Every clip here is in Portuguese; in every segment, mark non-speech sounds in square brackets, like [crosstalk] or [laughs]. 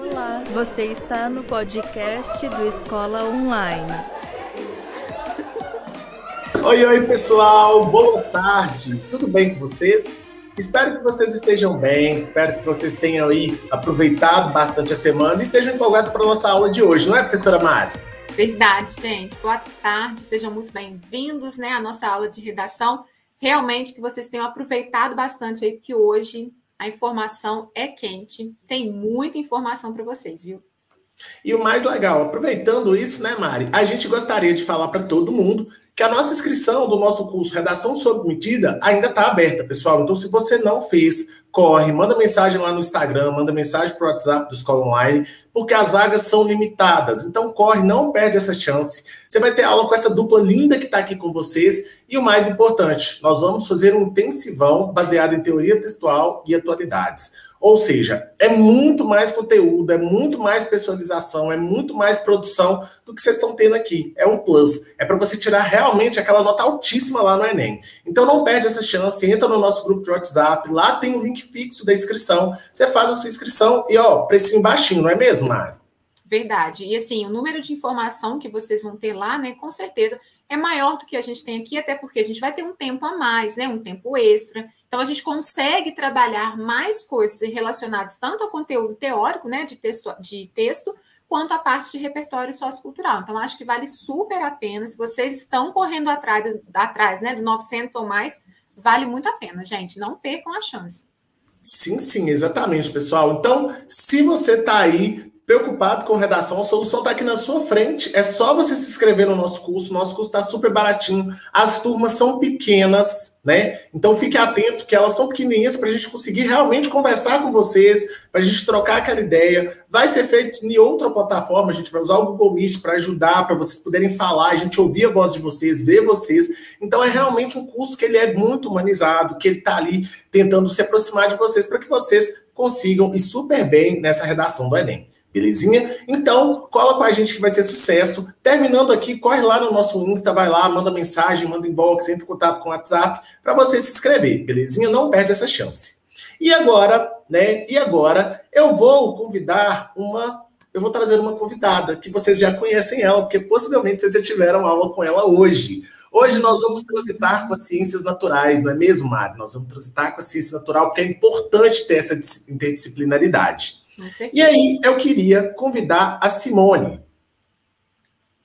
Olá, você está no podcast do Escola Online. Oi, oi, pessoal, boa tarde. Tudo bem com vocês? Espero que vocês estejam bem, espero que vocês tenham aí aproveitado bastante a semana e estejam empolgados para a nossa aula de hoje, não é, professora Mari? Verdade, gente. Boa tarde, sejam muito bem-vindos né, à nossa aula de redação. Realmente que vocês tenham aproveitado bastante aí, que hoje a informação é quente, tem muita informação para vocês, viu? E o mais legal, aproveitando isso, né, Mari? A gente gostaria de falar para todo mundo que a nossa inscrição do nosso curso Redação sob Medida ainda está aberta, pessoal. Então, se você não fez, corre, manda mensagem lá no Instagram, manda mensagem para o WhatsApp do Escola Online, porque as vagas são limitadas. Então, corre, não perde essa chance. Você vai ter aula com essa dupla linda que está aqui com vocês. E o mais importante, nós vamos fazer um intensivão baseado em teoria textual e atualidades. Ou seja, é muito mais conteúdo, é muito mais personalização, é muito mais produção do que vocês estão tendo aqui. É um plus. É para você tirar realmente aquela nota altíssima lá no Enem. Então não perde essa chance, entra no nosso grupo de WhatsApp, lá tem o link fixo da inscrição. Você faz a sua inscrição e ó, precinho baixinho, não é mesmo, Mari? Verdade. E assim, o número de informação que vocês vão ter lá, né, com certeza é maior do que a gente tem aqui, até porque a gente vai ter um tempo a mais, né? Um tempo extra. Então a gente consegue trabalhar mais coisas relacionadas tanto ao conteúdo teórico, né, de texto, de texto, quanto à parte de repertório sociocultural. Então acho que vale super a pena. Se vocês estão correndo atrás, atrás, né, do 900 ou mais, vale muito a pena, gente. Não percam a chance. Sim, sim, exatamente, pessoal. Então, se você está aí preocupado com redação, a solução está aqui na sua frente. É só você se inscrever no nosso curso. Nosso curso está super baratinho. As turmas são pequenas, né? Então fique atento que elas são pequenininhas para a gente conseguir realmente conversar com vocês, para a gente trocar aquela ideia. Vai ser feito em outra plataforma. A gente vai usar o Google Meet para ajudar, para vocês poderem falar, a gente ouvir a voz de vocês, ver vocês. Então é realmente um curso que ele é muito humanizado, que ele está ali tentando se aproximar de vocês para que vocês consigam ir super bem nessa redação do Enem. Belezinha? Então, cola com a gente que vai ser sucesso. Terminando aqui, corre lá no nosso Insta, vai lá, manda mensagem, manda inbox, entra em contato com o WhatsApp para você se inscrever, belezinha? Não perde essa chance. E agora, né? E agora eu vou convidar uma eu vou trazer uma convidada que vocês já conhecem ela, porque possivelmente vocês já tiveram aula com ela hoje. Hoje nós vamos transitar com as ciências naturais, não é mesmo, Mário? Nós vamos transitar com a ciência natural, porque é importante ter essa interdisciplinaridade. E aí eu queria convidar a Simone.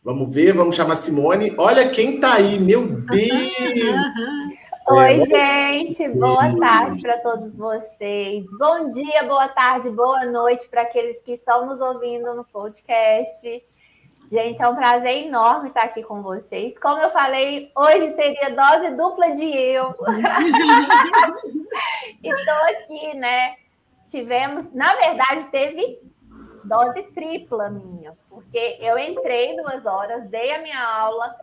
Vamos ver, vamos chamar a Simone. Olha quem tá aí, meu Deus! [laughs] Oi, gente, boa tarde para todos vocês. Bom dia, boa tarde, boa noite para aqueles que estão nos ouvindo no podcast. Gente, é um prazer enorme estar aqui com vocês. Como eu falei, hoje teria dose dupla de eu. [laughs] [laughs] Estou aqui, né? Tivemos, na verdade, teve dose tripla minha, porque eu entrei duas horas, dei a minha aula,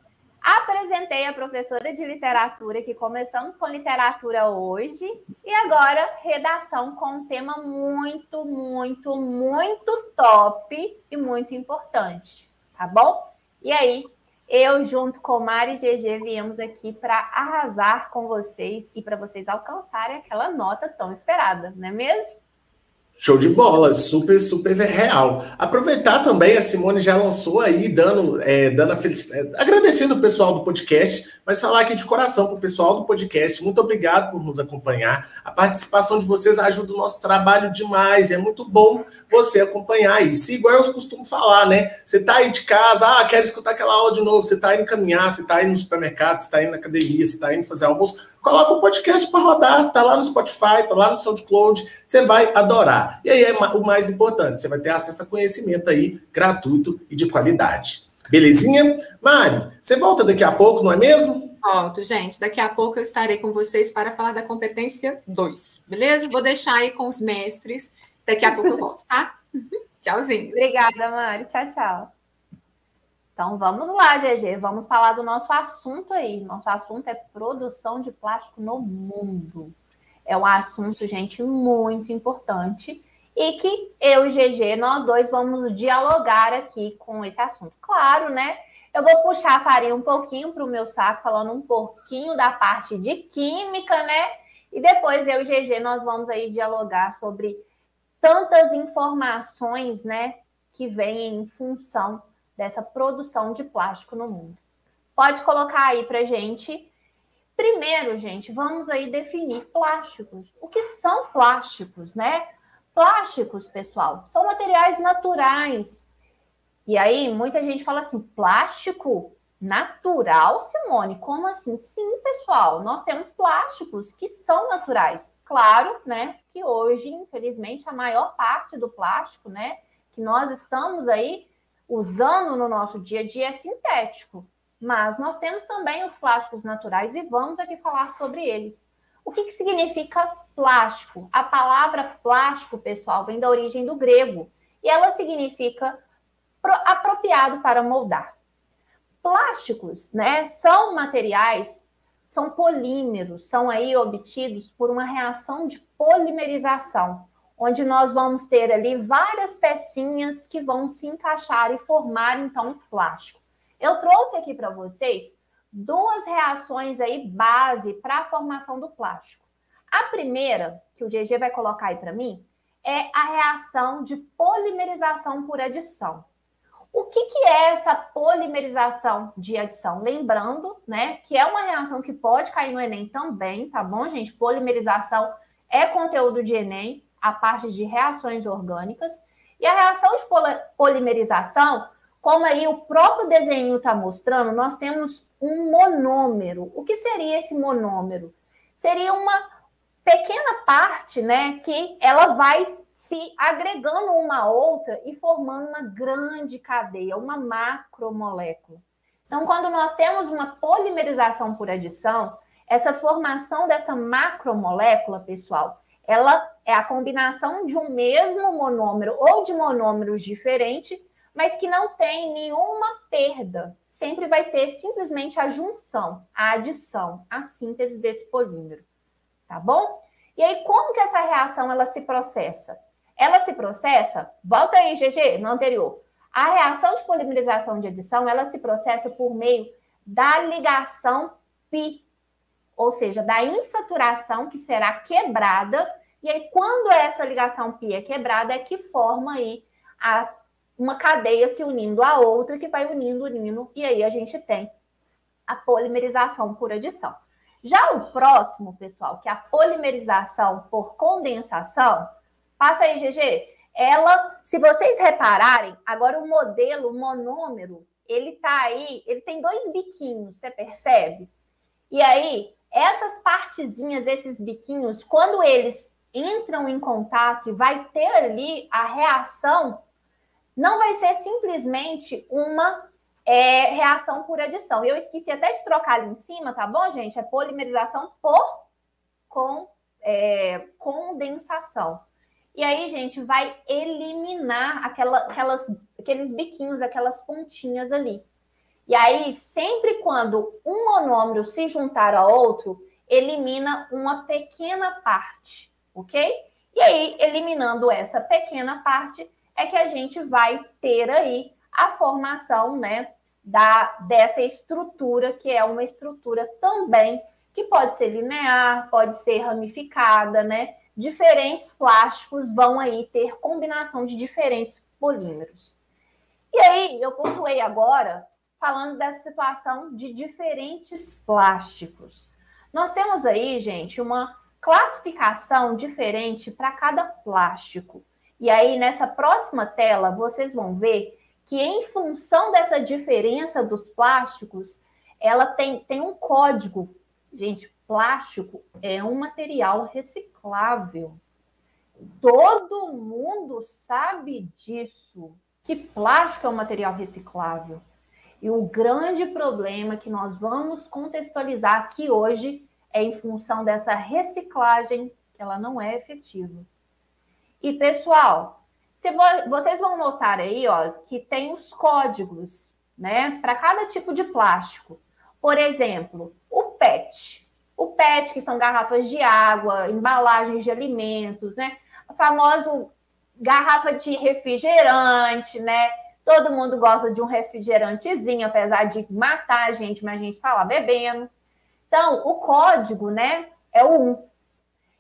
apresentei a professora de literatura, que começamos com literatura hoje, e agora redação com um tema muito, muito, muito top e muito importante, tá bom? E aí, eu, junto com Mari e GG, viemos aqui para arrasar com vocês e para vocês alcançarem aquela nota tão esperada, não é mesmo? Show de bola, super, super real. Aproveitar também, a Simone já lançou aí, dando, é, dando a felicidade, é, agradecendo o pessoal do podcast, mas falar aqui de coração para o pessoal do podcast. Muito obrigado por nos acompanhar. A participação de vocês ajuda o nosso trabalho demais. É muito bom você acompanhar isso. Igual eu costumo falar, né? Você está aí de casa, ah, quero escutar aquela aula de novo. Você está indo caminhar, você está indo no supermercado, você está indo na academia, você está indo fazer almoço. Coloca o podcast para rodar, tá lá no Spotify, tá lá no SoundCloud. Você vai adorar. E aí é o mais importante, você vai ter acesso a conhecimento aí gratuito e de qualidade. Belezinha? Mari, você volta daqui a pouco, não é mesmo? Volto, gente. Daqui a pouco eu estarei com vocês para falar da competência 2, beleza? Vou deixar aí com os mestres. Daqui a pouco eu volto, tá? [laughs] Tchauzinho. Obrigada, Mari. Tchau, tchau. Então vamos lá, GG. Vamos falar do nosso assunto aí. Nosso assunto é produção de plástico no mundo. É um assunto, gente, muito importante e que eu e GG, nós dois vamos dialogar aqui com esse assunto. Claro, né? Eu vou puxar a farinha um pouquinho para o meu saco, falando um pouquinho da parte de química, né? E depois eu e GG nós vamos aí dialogar sobre tantas informações, né, que vêm em função dessa produção de plástico no mundo. Pode colocar aí para gente. Primeiro, gente, vamos aí definir plásticos. O que são plásticos, né? Plásticos, pessoal, são materiais naturais. E aí, muita gente fala assim: plástico natural, Simone? Como assim? Sim, pessoal, nós temos plásticos que são naturais. Claro, né, que hoje, infelizmente, a maior parte do plástico, né, que nós estamos aí usando no nosso dia a dia é sintético. Mas nós temos também os plásticos naturais e vamos aqui falar sobre eles. O que, que significa plástico? A palavra plástico, pessoal, vem da origem do grego e ela significa apropriado para moldar. Plásticos, né, são materiais, são polímeros, são aí obtidos por uma reação de polimerização, onde nós vamos ter ali várias pecinhas que vão se encaixar e formar então um plástico. Eu trouxe aqui para vocês duas reações aí base para a formação do plástico. A primeira, que o GG vai colocar aí para mim, é a reação de polimerização por adição. O que, que é essa polimerização de adição? Lembrando, né, que é uma reação que pode cair no Enem também, tá bom, gente? Polimerização é conteúdo de Enem, a parte de reações orgânicas. E a reação de polimerização como aí o próprio desenho está mostrando, nós temos um monômero. O que seria esse monômero? Seria uma pequena parte, né, que ela vai se agregando uma a outra e formando uma grande cadeia, uma macromolécula. Então, quando nós temos uma polimerização por adição, essa formação dessa macromolécula, pessoal, ela é a combinação de um mesmo monômero ou de monômeros diferentes mas que não tem nenhuma perda. Sempre vai ter simplesmente a junção, a adição, a síntese desse polímero. Tá bom? E aí, como que essa reação ela se processa? Ela se processa, volta aí, GG, no anterior. A reação de polimerização de adição, ela se processa por meio da ligação pi, ou seja, da insaturação que será quebrada. E aí, quando essa ligação pi é quebrada, é que forma aí a uma cadeia se unindo à outra, que vai unindo, unindo, e aí a gente tem a polimerização por adição. Já o próximo, pessoal, que é a polimerização por condensação, passa aí, GG. Ela, se vocês repararem, agora o modelo o monômero, ele tá aí, ele tem dois biquinhos, você percebe? E aí, essas partezinhas, esses biquinhos, quando eles entram em contato e vai ter ali a reação não vai ser simplesmente uma é, reação por adição. Eu esqueci até de trocar ali em cima, tá bom, gente? É polimerização por com, é, condensação. E aí, gente, vai eliminar aquela, aquelas, aqueles biquinhos, aquelas pontinhas ali. E aí, sempre quando um monômero se juntar a outro, elimina uma pequena parte, ok? E aí, eliminando essa pequena parte, é que a gente vai ter aí a formação, né, da dessa estrutura que é uma estrutura também que pode ser linear, pode ser ramificada, né? Diferentes plásticos vão aí ter combinação de diferentes polímeros. E aí, eu pontuei agora falando dessa situação de diferentes plásticos. Nós temos aí, gente, uma classificação diferente para cada plástico. E aí, nessa próxima tela, vocês vão ver que, em função dessa diferença dos plásticos, ela tem, tem um código. Gente, plástico é um material reciclável. Todo mundo sabe disso, que plástico é um material reciclável. E o grande problema que nós vamos contextualizar aqui hoje é em função dessa reciclagem, que ela não é efetiva. E, pessoal, vocês vão notar aí, ó, que tem os códigos, né, para cada tipo de plástico. Por exemplo, o PET. O PET, que são garrafas de água, embalagens de alimentos, né? O famoso garrafa de refrigerante, né? Todo mundo gosta de um refrigerantezinho, apesar de matar a gente, mas a gente está lá bebendo. Então, o código, né, é o 1.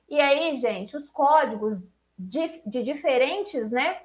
E aí, gente, os códigos de, de diferentes, né,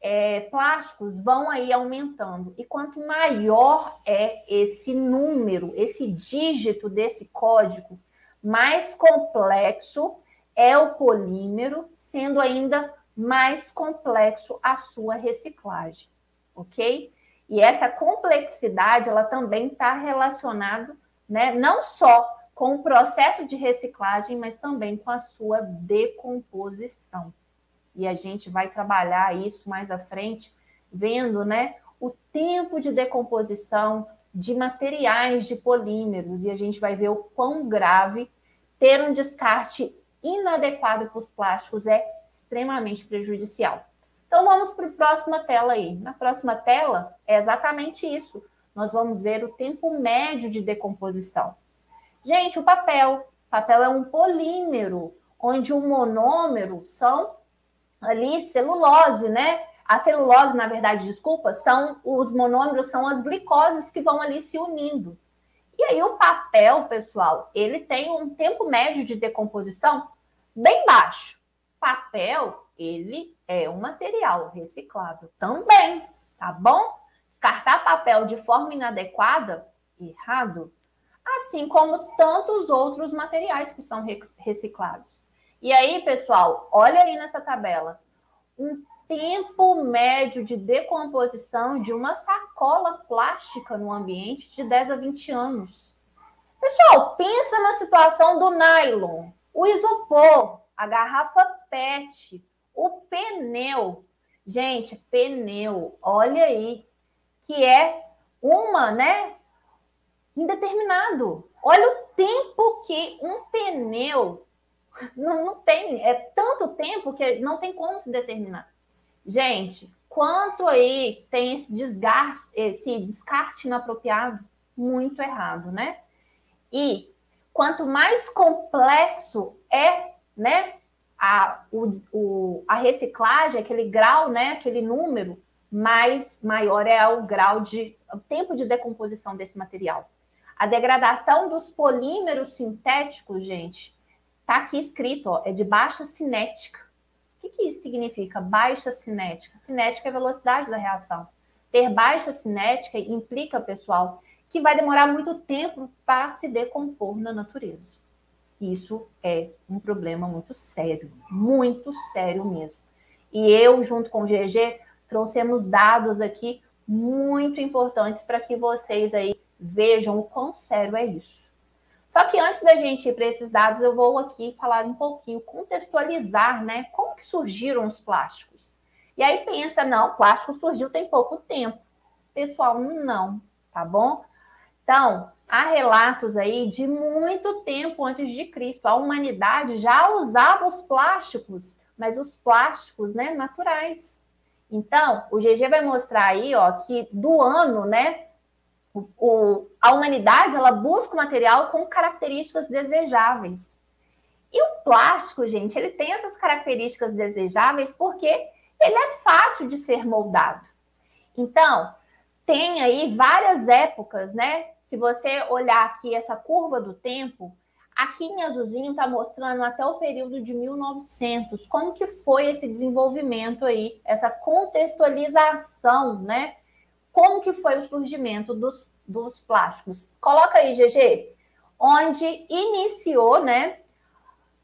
é, plásticos vão aí aumentando. E quanto maior é esse número, esse dígito desse código, mais complexo é o polímero, sendo ainda mais complexo a sua reciclagem, ok? E essa complexidade, ela também está relacionada, né, não só com o processo de reciclagem, mas também com a sua decomposição. E a gente vai trabalhar isso mais à frente, vendo, né, o tempo de decomposição de materiais de polímeros, e a gente vai ver o quão grave ter um descarte inadequado para os plásticos é extremamente prejudicial. Então vamos para a próxima tela aí. Na próxima tela é exatamente isso. Nós vamos ver o tempo médio de decomposição. Gente, o papel. Papel é um polímero, onde o monômero são ali celulose, né? A celulose, na verdade, desculpa, são os monômeros, são as glicoses que vão ali se unindo. E aí o papel, pessoal, ele tem um tempo médio de decomposição bem baixo. Papel, ele é um material reciclável também, tá bom? Descartar papel de forma inadequada, errado, assim como tantos outros materiais que são reciclados. E aí, pessoal, olha aí nessa tabela. Um tempo médio de decomposição de uma sacola plástica no ambiente de 10 a 20 anos. Pessoal, pensa na situação do nylon, o isopor, a garrafa PET, o pneu. Gente, pneu, olha aí, que é uma, né? Indeterminado. Olha o tempo que um pneu não, não tem, é tanto tempo que não tem como se determinar. Gente, quanto aí tem esse desgaste, esse descarte inapropriado? Muito errado, né? E quanto mais complexo é, né, a, o, o, a reciclagem, aquele grau, né, aquele número, mais maior é o grau de o tempo de decomposição desse material. A degradação dos polímeros sintéticos, gente, tá aqui escrito, ó, é de baixa cinética. O que, que isso significa? Baixa cinética. Cinética é a velocidade da reação. Ter baixa cinética implica, pessoal, que vai demorar muito tempo para se decompor na natureza. Isso é um problema muito sério, muito sério mesmo. E eu, junto com o GG, trouxemos dados aqui muito importantes para que vocês aí Vejam o quão sério é isso. Só que antes da gente ir para esses dados, eu vou aqui falar um pouquinho, contextualizar, né? Como que surgiram os plásticos? E aí pensa, não, plástico surgiu tem pouco tempo. Pessoal, não, tá bom? Então, há relatos aí de muito tempo antes de Cristo. A humanidade já usava os plásticos, mas os plásticos, né, naturais. Então, o GG vai mostrar aí, ó, que do ano, né, o, o, a humanidade ela busca o material com características desejáveis. E o plástico, gente, ele tem essas características desejáveis porque ele é fácil de ser moldado. Então, tem aí várias épocas, né? Se você olhar aqui essa curva do tempo, aqui em azulzinho está mostrando até o período de 1900, como que foi esse desenvolvimento aí, essa contextualização, né? como que foi o surgimento dos, dos plásticos. Coloca aí, GG, onde iniciou, né,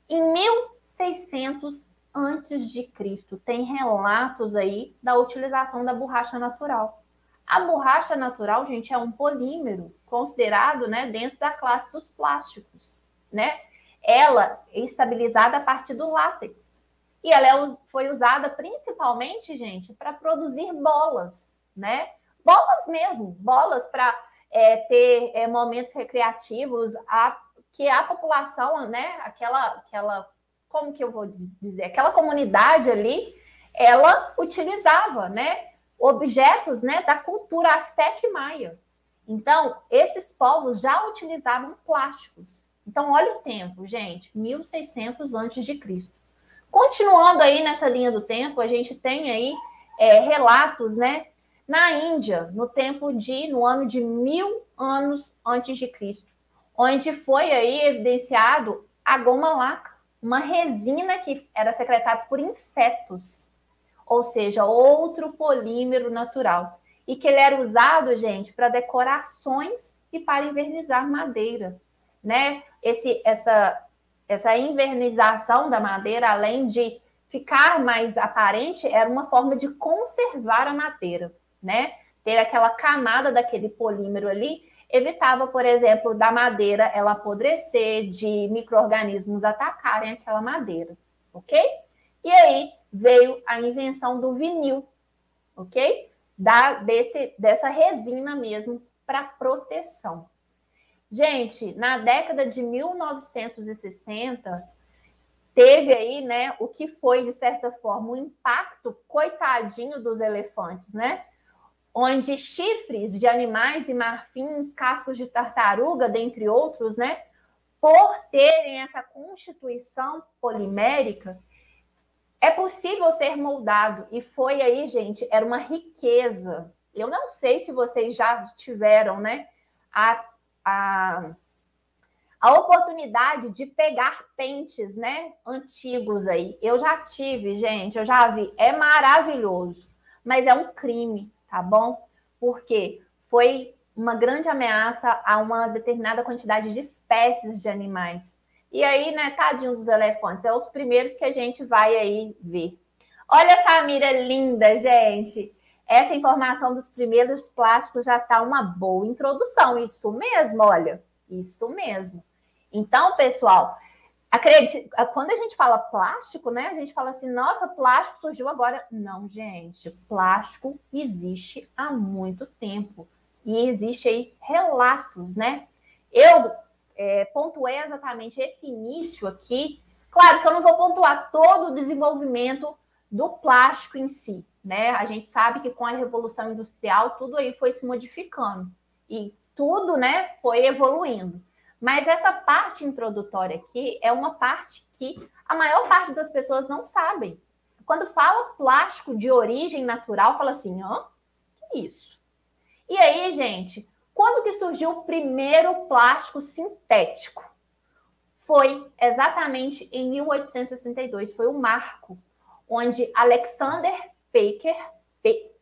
em 1600 antes de Cristo. Tem relatos aí da utilização da borracha natural. A borracha natural, gente, é um polímero considerado, né, dentro da classe dos plásticos, né? Ela é estabilizada a partir do látex. E ela é, foi usada principalmente, gente, para produzir bolas, né? bolas mesmo, bolas para é, ter é, momentos recreativos, a, que a população, né, aquela, aquela, como que eu vou dizer, aquela comunidade ali, ela utilizava, né, objetos, né, da cultura asteca e maia. Então, esses povos já utilizavam plásticos. Então, olha o tempo, gente, 1600 antes de Cristo. Continuando aí nessa linha do tempo, a gente tem aí é, relatos, né, na Índia, no tempo de, no ano de mil anos antes de Cristo, onde foi aí evidenciado a goma laca. uma resina que era secretada por insetos, ou seja, outro polímero natural. E que ele era usado, gente, para decorações e para invernizar madeira, né? Esse, essa, essa invernização da madeira, além de ficar mais aparente, era uma forma de conservar a madeira, né? Ter aquela camada daquele polímero ali evitava, por exemplo, da madeira ela apodrecer, de micro-organismos atacarem aquela madeira, ok? E aí veio a invenção do vinil, ok? Da, desse, dessa resina mesmo para proteção. Gente, na década de 1960, teve aí, né, o que foi, de certa forma, um impacto, coitadinho dos elefantes, né? onde chifres de animais e marfins, cascos de tartaruga, dentre outros, né, por terem essa constituição polimérica, é possível ser moldado. E foi aí, gente, era uma riqueza. Eu não sei se vocês já tiveram, né, a, a, a oportunidade de pegar pentes, né, antigos aí. Eu já tive, gente, eu já vi. É maravilhoso, mas é um crime tá bom? Porque foi uma grande ameaça a uma determinada quantidade de espécies de animais. E aí, né, tadinho dos elefantes, é os primeiros que a gente vai aí ver. Olha essa mira linda, gente. Essa informação dos primeiros plásticos já tá uma boa introdução. Isso mesmo, olha. Isso mesmo. Então, pessoal, Acredite, quando a gente fala plástico, né? A gente fala assim, nossa, plástico surgiu agora. Não, gente, plástico existe há muito tempo. E existe aí relatos, né? Eu é, pontuei exatamente esse início aqui. Claro que eu não vou pontuar todo o desenvolvimento do plástico em si, né? A gente sabe que com a revolução industrial tudo aí foi se modificando e tudo, né, foi evoluindo. Mas essa parte introdutória aqui é uma parte que a maior parte das pessoas não sabem. Quando fala plástico de origem natural, fala assim, hã? Que isso? E aí, gente, quando que surgiu o primeiro plástico sintético? Foi exatamente em 1862, foi o marco, onde Alexander Parker,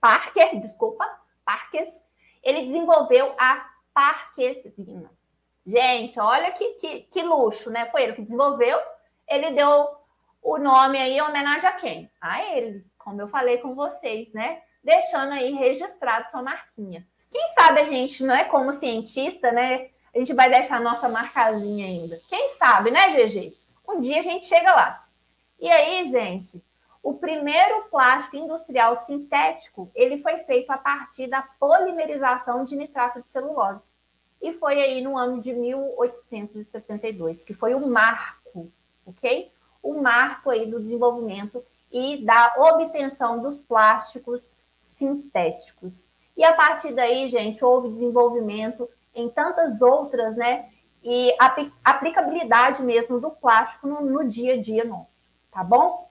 Parker, desculpa, Parkes, ele desenvolveu a parquesina. Gente, olha que, que, que luxo, né? Foi ele que desenvolveu. Ele deu o nome aí em homenagem a quem? A ele, como eu falei com vocês, né? Deixando aí registrado sua marquinha. Quem sabe a gente, não é como cientista, né? A gente vai deixar a nossa marcazinha ainda. Quem sabe, né, GG? Um dia a gente chega lá. E aí, gente, o primeiro plástico industrial sintético, ele foi feito a partir da polimerização de nitrato de celulose e foi aí no ano de 1862, que foi o marco, ok? O marco aí do desenvolvimento e da obtenção dos plásticos sintéticos. E a partir daí, gente, houve desenvolvimento em tantas outras, né? E aplicabilidade mesmo do plástico no, no dia a dia nosso, tá bom?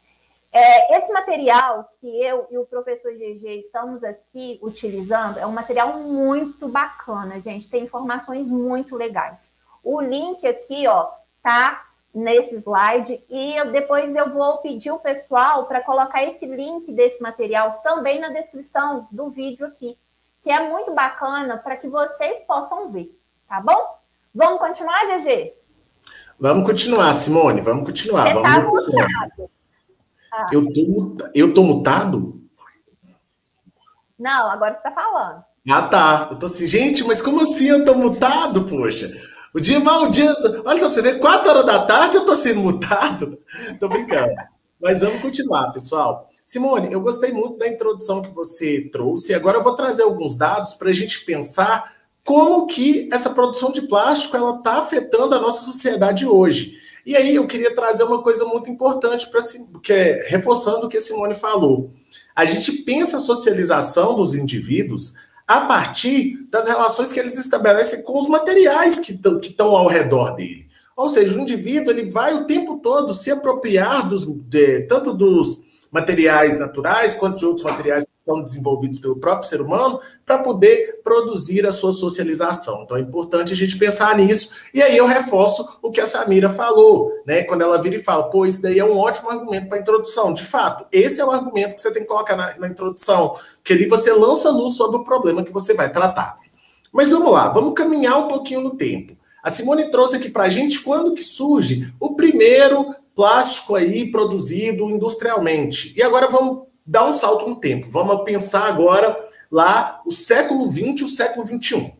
É, esse material que eu e o professor GG estamos aqui utilizando é um material muito bacana, gente. Tem informações muito legais. O link aqui, ó, tá nesse slide e eu, depois eu vou pedir o pessoal para colocar esse link desse material também na descrição do vídeo aqui, que é muito bacana para que vocês possam ver, tá bom? Vamos continuar, GG? Vamos continuar, Simone, vamos continuar. Você tá vamos tá mutado. Ah. Eu, tô, eu tô mutado? Não, agora você tá falando. Ah, tá. Eu tô assim, gente, mas como assim eu tô mutado, poxa? O dia maldito. Olha só pra você ver, quatro horas da tarde eu tô sendo mutado. Tô brincando. mas vamos continuar, pessoal. Simone, eu gostei muito da introdução que você trouxe. Agora eu vou trazer alguns dados para a gente pensar como que essa produção de plástico ela está afetando a nossa sociedade hoje. E aí eu queria trazer uma coisa muito importante para que é reforçando o que a Simone falou. A gente pensa a socialização dos indivíduos a partir das relações que eles estabelecem com os materiais que estão ao redor dele. Ou seja, o indivíduo ele vai o tempo todo se apropriar dos, de, tanto dos materiais naturais quanto de outros materiais que são desenvolvidos pelo próprio ser humano para poder produzir a sua socialização. Então é importante a gente pensar nisso. E aí eu reforço o que a Samira falou, né? Quando ela vira e fala, pô, isso daí é um ótimo argumento para introdução. De fato, esse é o argumento que você tem que colocar na, na introdução, que ali você lança luz sobre o problema que você vai tratar. Mas vamos lá, vamos caminhar um pouquinho no tempo. A Simone trouxe aqui para a gente quando que surge o primeiro plástico aí produzido industrialmente. E agora vamos dar um salto no tempo. Vamos pensar agora lá o século XX e o século XXI.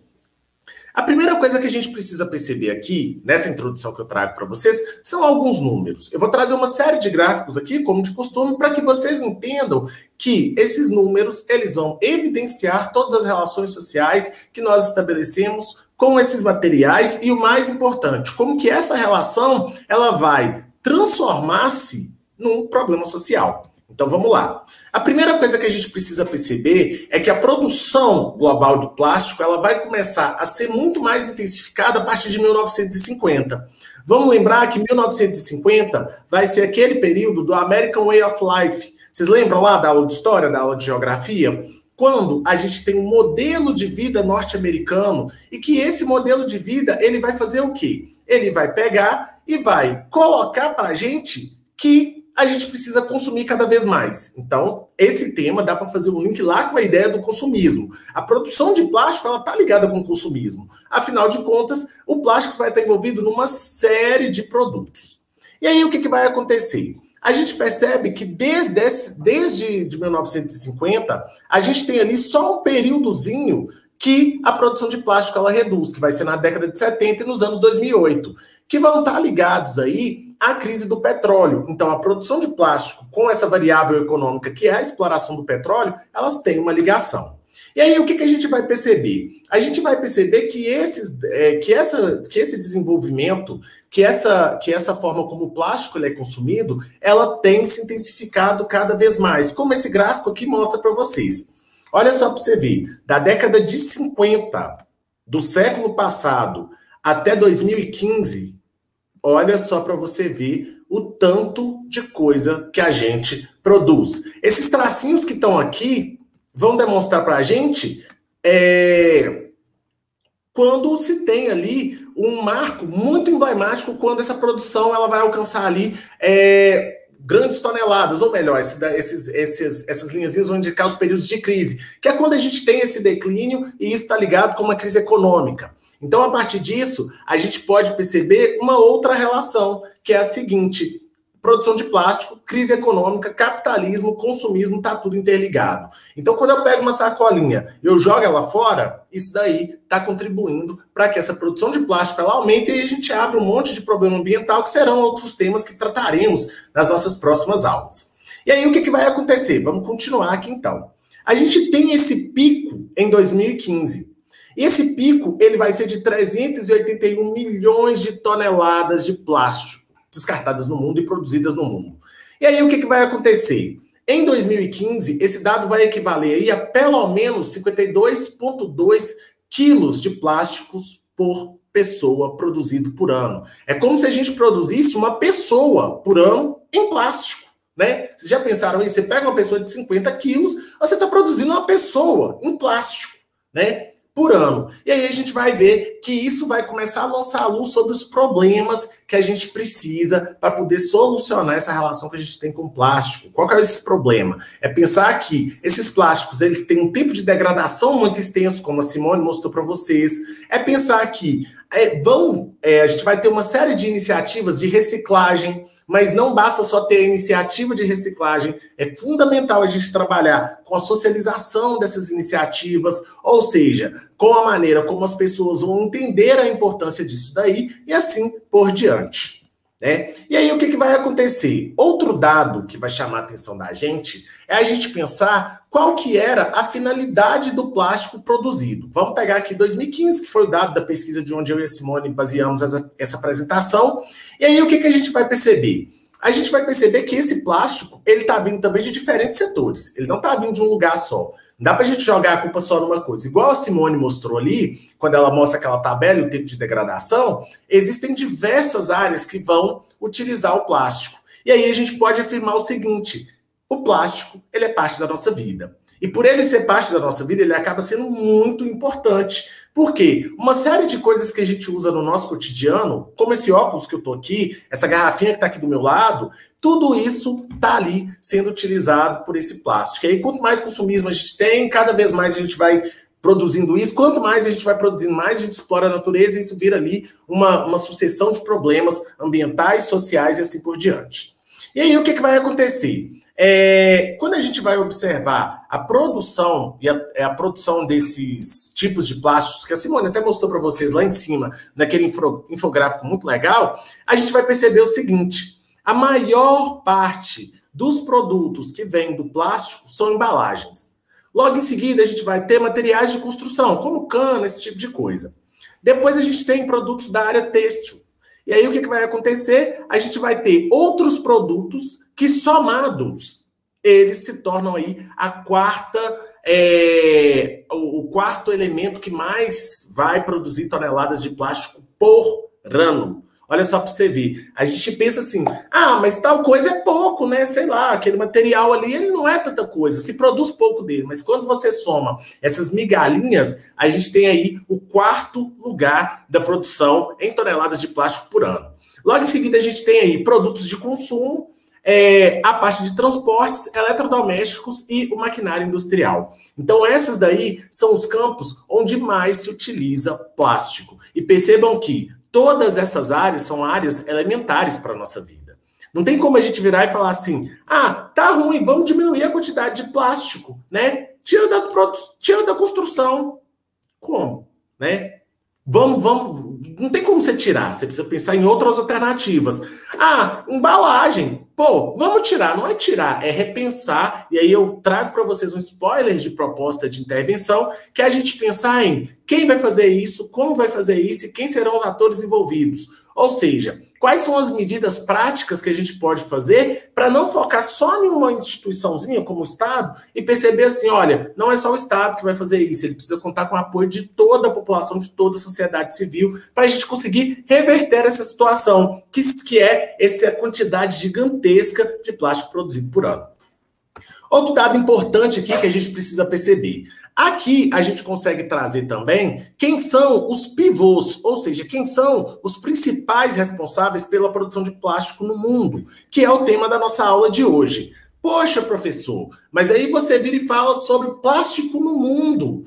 A primeira coisa que a gente precisa perceber aqui, nessa introdução que eu trago para vocês, são alguns números. Eu vou trazer uma série de gráficos aqui, como de costume, para que vocês entendam que esses números, eles vão evidenciar todas as relações sociais que nós estabelecemos com esses materiais e o mais importante, como que essa relação ela vai transformar-se num problema social. Então vamos lá. A primeira coisa que a gente precisa perceber é que a produção global de plástico ela vai começar a ser muito mais intensificada a partir de 1950. Vamos lembrar que 1950 vai ser aquele período do American Way of Life. Vocês lembram lá da aula de história, da aula de geografia? Quando a gente tem um modelo de vida norte-americano e que esse modelo de vida ele vai fazer o quê? Ele vai pegar e vai colocar para a gente que a gente precisa consumir cada vez mais. Então, esse tema dá para fazer um link lá com a ideia do consumismo. A produção de plástico ela está ligada com o consumismo. Afinal de contas, o plástico vai estar envolvido numa série de produtos. E aí o que, que vai acontecer? A gente percebe que desde, desde de 1950, a gente tem ali só um períodozinho que a produção de plástico ela reduz, que vai ser na década de 70 e nos anos 2008, que vão estar ligados aí à crise do petróleo. Então, a produção de plástico com essa variável econômica, que é a exploração do petróleo, elas têm uma ligação. E aí, o que, que a gente vai perceber? A gente vai perceber que, esses, é, que, essa, que esse desenvolvimento, que essa, que essa forma como o plástico é consumido, ela tem se intensificado cada vez mais, como esse gráfico aqui mostra para vocês. Olha só para você ver, da década de 50 do século passado até 2015, olha só para você ver o tanto de coisa que a gente produz. Esses tracinhos que estão aqui vão demonstrar para a gente é, quando se tem ali um marco muito emblemático quando essa produção ela vai alcançar ali é, grandes toneladas, ou melhor, esses, esses, essas linhazinhas vão indicar os períodos de crise, que é quando a gente tem esse declínio e isso está ligado com uma crise econômica. Então, a partir disso, a gente pode perceber uma outra relação, que é a seguinte: produção de plástico, crise econômica, capitalismo, consumismo, está tudo interligado. Então, quando eu pego uma sacolinha e eu jogo ela fora, isso daí está contribuindo para que essa produção de plástico ela aumente e a gente abre um monte de problema ambiental, que serão outros temas que trataremos nas nossas próximas aulas. E aí, o que, que vai acontecer? Vamos continuar aqui então. A gente tem esse pico em 2015. E esse pico ele vai ser de 381 milhões de toneladas de plástico descartadas no mundo e produzidas no mundo. E aí o que, que vai acontecer? Em 2015, esse dado vai equivaler aí a pelo menos 52,2 quilos de plásticos por pessoa produzido por ano. É como se a gente produzisse uma pessoa por ano em plástico. Né? Vocês já pensaram isso? Você pega uma pessoa de 50 quilos, você está produzindo uma pessoa em plástico. Né? Por ano. E aí a gente vai ver que isso vai começar a lançar a luz sobre os problemas que a gente precisa para poder solucionar essa relação que a gente tem com o plástico. Qual que é esse problema? É pensar que esses plásticos eles têm um tempo de degradação muito extenso, como a Simone mostrou para vocês. É pensar que é, vão, é, a gente vai ter uma série de iniciativas de reciclagem, mas não basta só ter a iniciativa de reciclagem, é fundamental a gente trabalhar com a socialização dessas iniciativas, ou seja, com a maneira como as pessoas vão entender a importância disso daí e assim por diante. Né? E aí o que, que vai acontecer? Outro dado que vai chamar a atenção da gente é a gente pensar qual que era a finalidade do plástico produzido. Vamos pegar aqui 2015, que foi o dado da pesquisa de onde eu e a Simone baseamos essa, essa apresentação. E aí o que, que a gente vai perceber? A gente vai perceber que esse plástico ele está vindo também de diferentes setores. Ele não está vindo de um lugar só. Dá para a gente jogar a culpa só numa coisa. Igual a Simone mostrou ali, quando ela mostra aquela tabela e o tempo de degradação, existem diversas áreas que vão utilizar o plástico. E aí a gente pode afirmar o seguinte: O plástico, ele é parte da nossa vida. E por ele ser parte da nossa vida, ele acaba sendo muito importante. Por quê? Uma série de coisas que a gente usa no nosso cotidiano, como esse óculos que eu tô aqui, essa garrafinha que está aqui do meu lado, tudo isso está ali sendo utilizado por esse plástico. E aí, quanto mais consumismo a gente tem, cada vez mais a gente vai produzindo isso. Quanto mais a gente vai produzindo, mais a gente explora a natureza e isso vira ali uma, uma sucessão de problemas ambientais, sociais e assim por diante. E aí, o que, que vai acontecer? É, quando a gente vai observar a produção e a, é a, produção desses tipos de plásticos, que a Simone até mostrou para vocês lá em cima, naquele info, infográfico muito legal, a gente vai perceber o seguinte: a maior parte dos produtos que vêm do plástico são embalagens. Logo em seguida, a gente vai ter materiais de construção, como cana, esse tipo de coisa. Depois, a gente tem produtos da área têxtil. E aí, o que, que vai acontecer? A gente vai ter outros produtos que somados eles se tornam aí a quarta é, o, quarto elemento que mais vai produzir toneladas de plástico por ano. Olha só para você ver. A gente pensa assim: ah, mas tal coisa é pouco, né? Sei lá, aquele material ali ele não é tanta coisa. Se produz pouco dele, mas quando você soma essas migalhinhas, a gente tem aí o quarto lugar da produção em toneladas de plástico por ano. Logo em seguida, a gente tem aí produtos de consumo, é, a parte de transportes, eletrodomésticos e o maquinário industrial. Então, essas daí são os campos onde mais se utiliza plástico. E percebam que todas essas áreas são áreas elementares para a nossa vida. Não tem como a gente virar e falar assim: ah, tá ruim, vamos diminuir a quantidade de plástico, né? Tira da, tira da construção. Como? Né? Vamos, vamos. Não tem como você tirar, você precisa pensar em outras alternativas. Ah, embalagem. Pô, vamos tirar. Não é tirar, é repensar. E aí eu trago para vocês um spoiler de proposta de intervenção, que é a gente pensar em quem vai fazer isso, como vai fazer isso e quem serão os atores envolvidos. Ou seja, quais são as medidas práticas que a gente pode fazer para não focar só em uma instituiçãozinha como o Estado e perceber assim, olha, não é só o Estado que vai fazer isso, ele precisa contar com o apoio de toda a população, de toda a sociedade civil, para a gente conseguir reverter essa situação, que, que é essa quantidade gigantesca de plástico produzido por ano. Outro dado importante aqui que a gente precisa perceber. Aqui a gente consegue trazer também quem são os pivôs, ou seja, quem são os principais responsáveis pela produção de plástico no mundo, que é o tema da nossa aula de hoje. Poxa, professor, mas aí você vira e fala sobre plástico no mundo.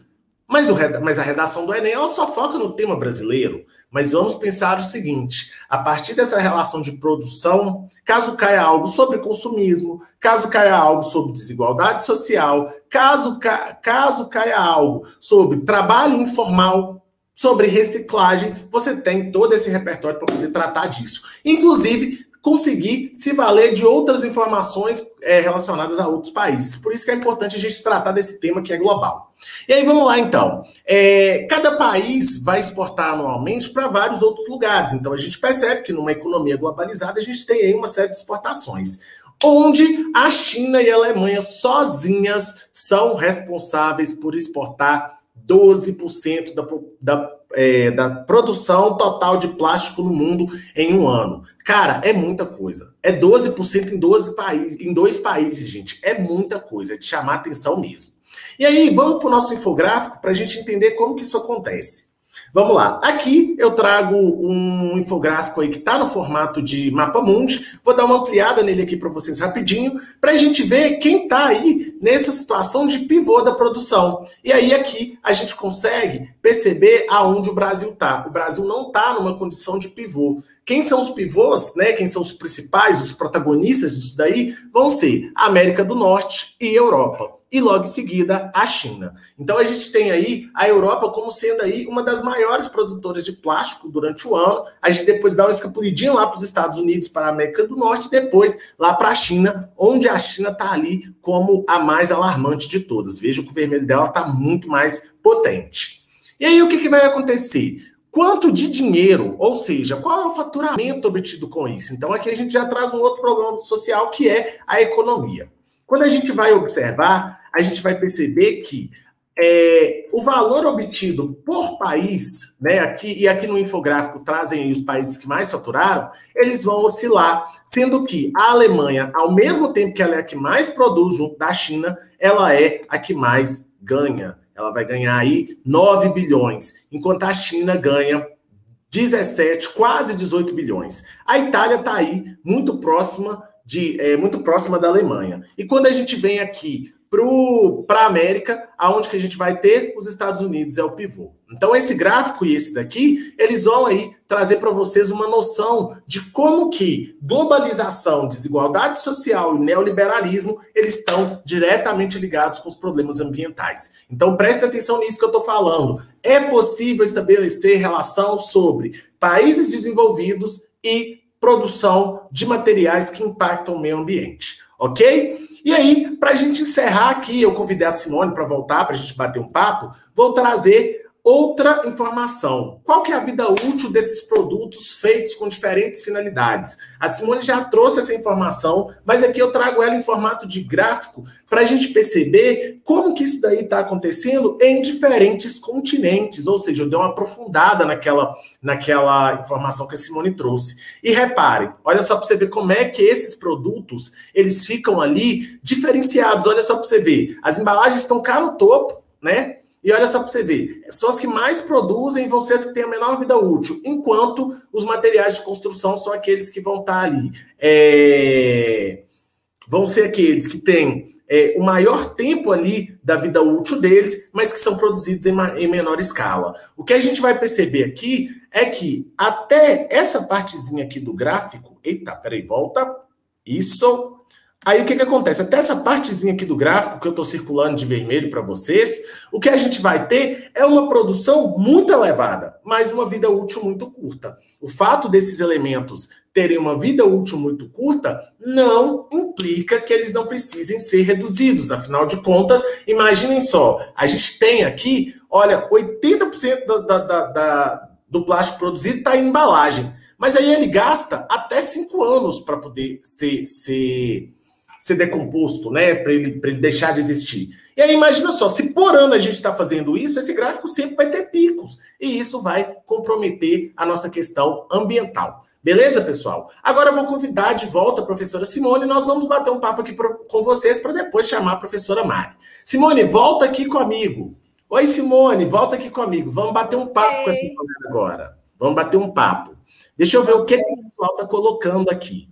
Mas, o, mas a redação do Enem ela só foca no tema brasileiro. Mas vamos pensar o seguinte: a partir dessa relação de produção, caso caia algo sobre consumismo, caso caia algo sobre desigualdade social, caso, ca, caso caia algo sobre trabalho informal, sobre reciclagem, você tem todo esse repertório para poder tratar disso. Inclusive, conseguir se valer de outras informações é, relacionadas a outros países. Por isso que é importante a gente tratar desse tema que é global. E aí vamos lá então. É, cada país vai exportar anualmente para vários outros lugares. Então a gente percebe que numa economia globalizada a gente tem aí uma série de exportações. Onde a China e a Alemanha sozinhas são responsáveis por exportar 12% da, da é, da produção total de plástico no mundo em um ano. Cara, é muita coisa. É 12% em 12 países, em dois países, gente. É muita coisa, é de chamar atenção mesmo. E aí, vamos para o nosso infográfico para a gente entender como que isso acontece. Vamos lá. Aqui eu trago um infográfico aí que está no formato de mapa mundi. Vou dar uma ampliada nele aqui para vocês rapidinho, para a gente ver quem está aí nessa situação de pivô da produção. E aí aqui a gente consegue perceber aonde o Brasil está. O Brasil não está numa condição de pivô. Quem são os pivôs, né? Quem são os principais, os protagonistas disso daí, vão ser América do Norte e Europa e logo em seguida a China. Então a gente tem aí a Europa como sendo aí uma das maiores produtoras de plástico durante o ano. A gente depois dá uma escapulidinha lá para os Estados Unidos, para a América do Norte, e depois lá para a China, onde a China está ali como a mais alarmante de todas. Veja que o vermelho dela está muito mais potente. E aí o que, que vai acontecer? Quanto de dinheiro, ou seja, qual é o faturamento obtido com isso? Então aqui a gente já traz um outro problema social que é a economia. Quando a gente vai observar, a gente vai perceber que é, o valor obtido por país, né, aqui, e aqui no infográfico trazem os países que mais faturaram, eles vão oscilar, sendo que a Alemanha, ao mesmo tempo que ela é a que mais produz junto da China, ela é a que mais ganha. Ela vai ganhar aí 9 bilhões, enquanto a China ganha 17, quase 18 bilhões. A Itália está aí muito próxima de é, muito próxima da Alemanha. E quando a gente vem aqui para a América, aonde que a gente vai ter os Estados Unidos é o pivô. Então esse gráfico e esse daqui, eles vão aí trazer para vocês uma noção de como que globalização, desigualdade social e neoliberalismo, eles estão diretamente ligados com os problemas ambientais. Então preste atenção nisso que eu estou falando. É possível estabelecer relação sobre países desenvolvidos e produção de materiais que impactam o meio ambiente, ok? E aí, para a gente encerrar aqui, eu convidei a Simone para voltar, para a gente bater um papo, vou trazer outra informação. Qual que é a vida útil desses produtos feitos com diferentes finalidades? A Simone já trouxe essa informação, mas aqui eu trago ela em formato de gráfico para a gente perceber como que isso daí está acontecendo em diferentes continentes. Ou seja, eu dei uma aprofundada naquela, naquela informação que a Simone trouxe. E repare, olha só para você ver como é que esses produtos eles ficam ali diferenciados. Olha só para você ver, as embalagens estão cá no topo, né? E olha só para você ver, são as que mais produzem vão ser as que têm a menor vida útil, enquanto os materiais de construção são aqueles que vão estar ali. É... Vão ser aqueles que têm é, o maior tempo ali da vida útil deles, mas que são produzidos em, em menor escala. O que a gente vai perceber aqui é que até essa partezinha aqui do gráfico. Eita, peraí, volta. Isso. Aí o que, que acontece? Até essa partezinha aqui do gráfico que eu estou circulando de vermelho para vocês, o que a gente vai ter é uma produção muito elevada, mas uma vida útil muito curta. O fato desses elementos terem uma vida útil muito curta não implica que eles não precisem ser reduzidos. Afinal de contas, imaginem só, a gente tem aqui, olha, 80% da, da, da, do plástico produzido está em embalagem. Mas aí ele gasta até cinco anos para poder ser, ser ser decomposto, né? Para ele, ele deixar de existir. E aí, imagina só, se por ano a gente está fazendo isso, esse gráfico sempre vai ter picos. E isso vai comprometer a nossa questão ambiental. Beleza, pessoal? Agora eu vou convidar de volta a professora Simone e nós vamos bater um papo aqui pro, com vocês para depois chamar a professora Mari. Simone, volta aqui comigo. Oi, Simone, volta aqui comigo. Vamos bater um papo Ei. com essa galera agora. Vamos bater um papo. Deixa eu ver o que, que o pessoal está colocando aqui.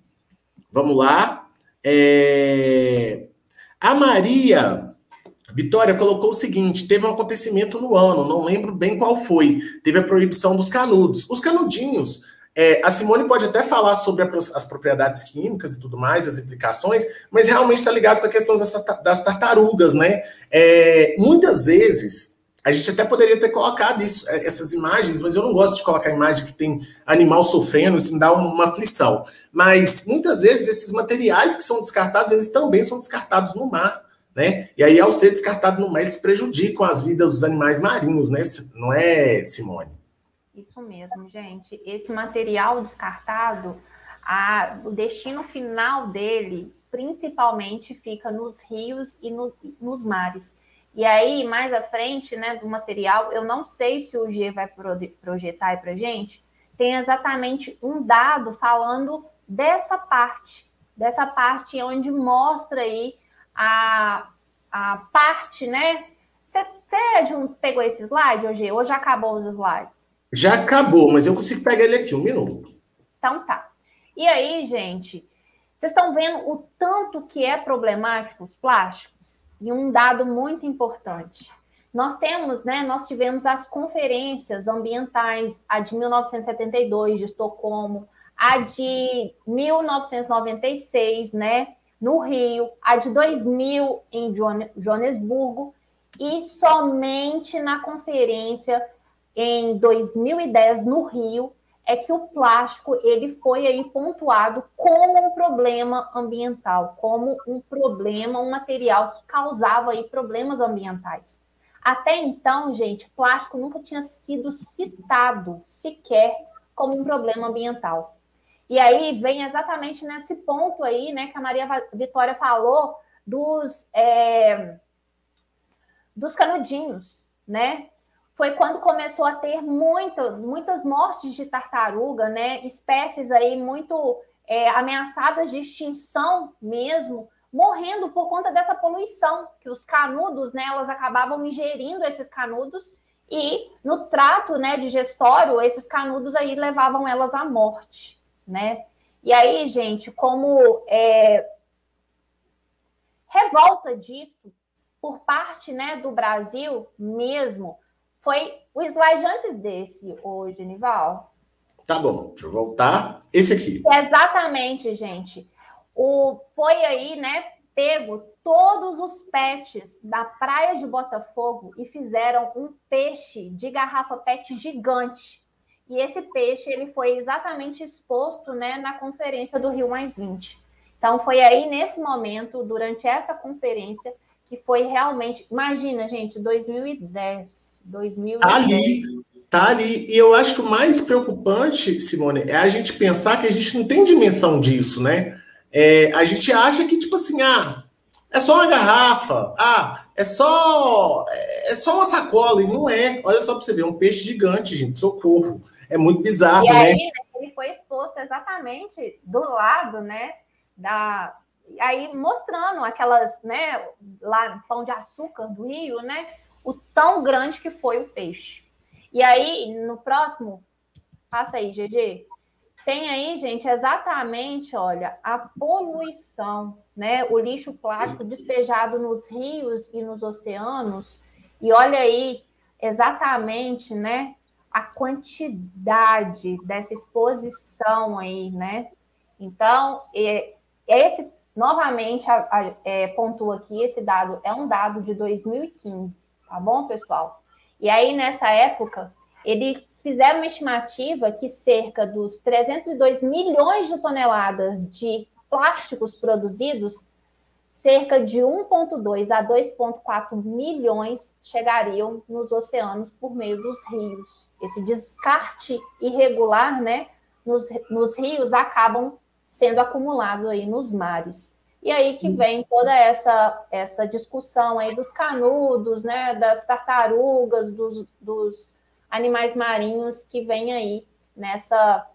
Vamos lá. É... A Maria Vitória colocou o seguinte: teve um acontecimento no ano, não lembro bem qual foi. Teve a proibição dos canudos. Os canudinhos, é, a Simone pode até falar sobre a, as propriedades químicas e tudo mais, as implicações, mas realmente está ligado com a questão das, das tartarugas, né? É, muitas vezes a gente até poderia ter colocado isso, é, essas imagens, mas eu não gosto de colocar imagem que tem animal sofrendo, isso me dá uma aflição. Mas muitas vezes esses materiais que são descartados, eles também são descartados no mar, né? E aí, ao ser descartado no mar, eles prejudicam as vidas dos animais marinhos, né? Não é, Simone? Isso mesmo, gente. Esse material descartado, a, o destino final dele, principalmente, fica nos rios e no, nos mares. E aí, mais à frente, né, do material, eu não sei se o G vai projetar aí para gente, tem exatamente um dado falando dessa parte, dessa parte onde mostra aí a, a parte, né? Você, um, pegou esse slide, hoje? Ou já acabou os slides? Já acabou, mas eu consigo pegar ele aqui, um minuto. Então tá. E aí, gente, vocês estão vendo o tanto que é problemático os plásticos? E um dado muito importante. Nós temos, né, nós tivemos as conferências ambientais, a de 1972 de Estocolmo, a de 1996, né, no Rio, a de 2000 em Joanesburgo e somente na conferência em 2010 no Rio é que o plástico ele foi aí pontuado como um problema ambiental, como um problema, um material que causava aí problemas ambientais. Até então, gente, plástico nunca tinha sido citado sequer como um problema ambiental. E aí vem exatamente nesse ponto aí, né, que a Maria Vitória falou dos é, dos canudinhos, né? Foi quando começou a ter muita, muitas mortes de tartaruga, né? Espécies aí muito é, ameaçadas de extinção mesmo, morrendo por conta dessa poluição, que os canudos, né, elas acabavam ingerindo esses canudos e no trato, né, digestório, esses canudos aí levavam elas à morte, né? E aí, gente, como é, revolta disso por parte, né, do Brasil mesmo, foi o slide antes desse hoje, Nival. Tá bom, deixa eu voltar. Esse aqui. Exatamente, gente. O, foi aí, né, pego todos os pets da praia de Botafogo e fizeram um peixe de garrafa pet gigante. E esse peixe ele foi exatamente exposto né, na conferência do Rio Mais 20. Então foi aí nesse momento, durante essa conferência, que foi realmente. Imagina, gente, 2010. 2010. Tá ali, tá ali. E eu acho que o mais preocupante, Simone, é a gente pensar que a gente não tem dimensão disso, né? É, a gente acha que, tipo assim, ah, é só uma garrafa, ah, é só é só uma sacola, e não é. Olha só para você ver, é um peixe gigante, gente, socorro. É muito bizarro, e né? aí? Ele foi exposto exatamente do lado, né, da... Aí mostrando aquelas, né, lá Pão de Açúcar do Rio, né, o tão grande que foi o peixe. E aí, no próximo, passa aí, GG. Tem aí, gente, exatamente, olha, a poluição, né? O lixo plástico despejado nos rios e nos oceanos. E olha aí exatamente, né? A quantidade dessa exposição aí, né? Então, é, esse novamente a, a, é, pontua aqui, esse dado é um dado de 2015, tá bom, pessoal? E aí, nessa época, eles fizeram uma estimativa que cerca dos 302 milhões de toneladas de plásticos produzidos, cerca de 1,2 a 2,4 milhões chegariam nos oceanos por meio dos rios. Esse descarte irregular, né, nos, nos rios acabam sendo acumulado aí nos mares. E aí que vem toda essa, essa discussão aí dos canudos, né, das tartarugas, dos, dos animais marinhos que vem aí nessa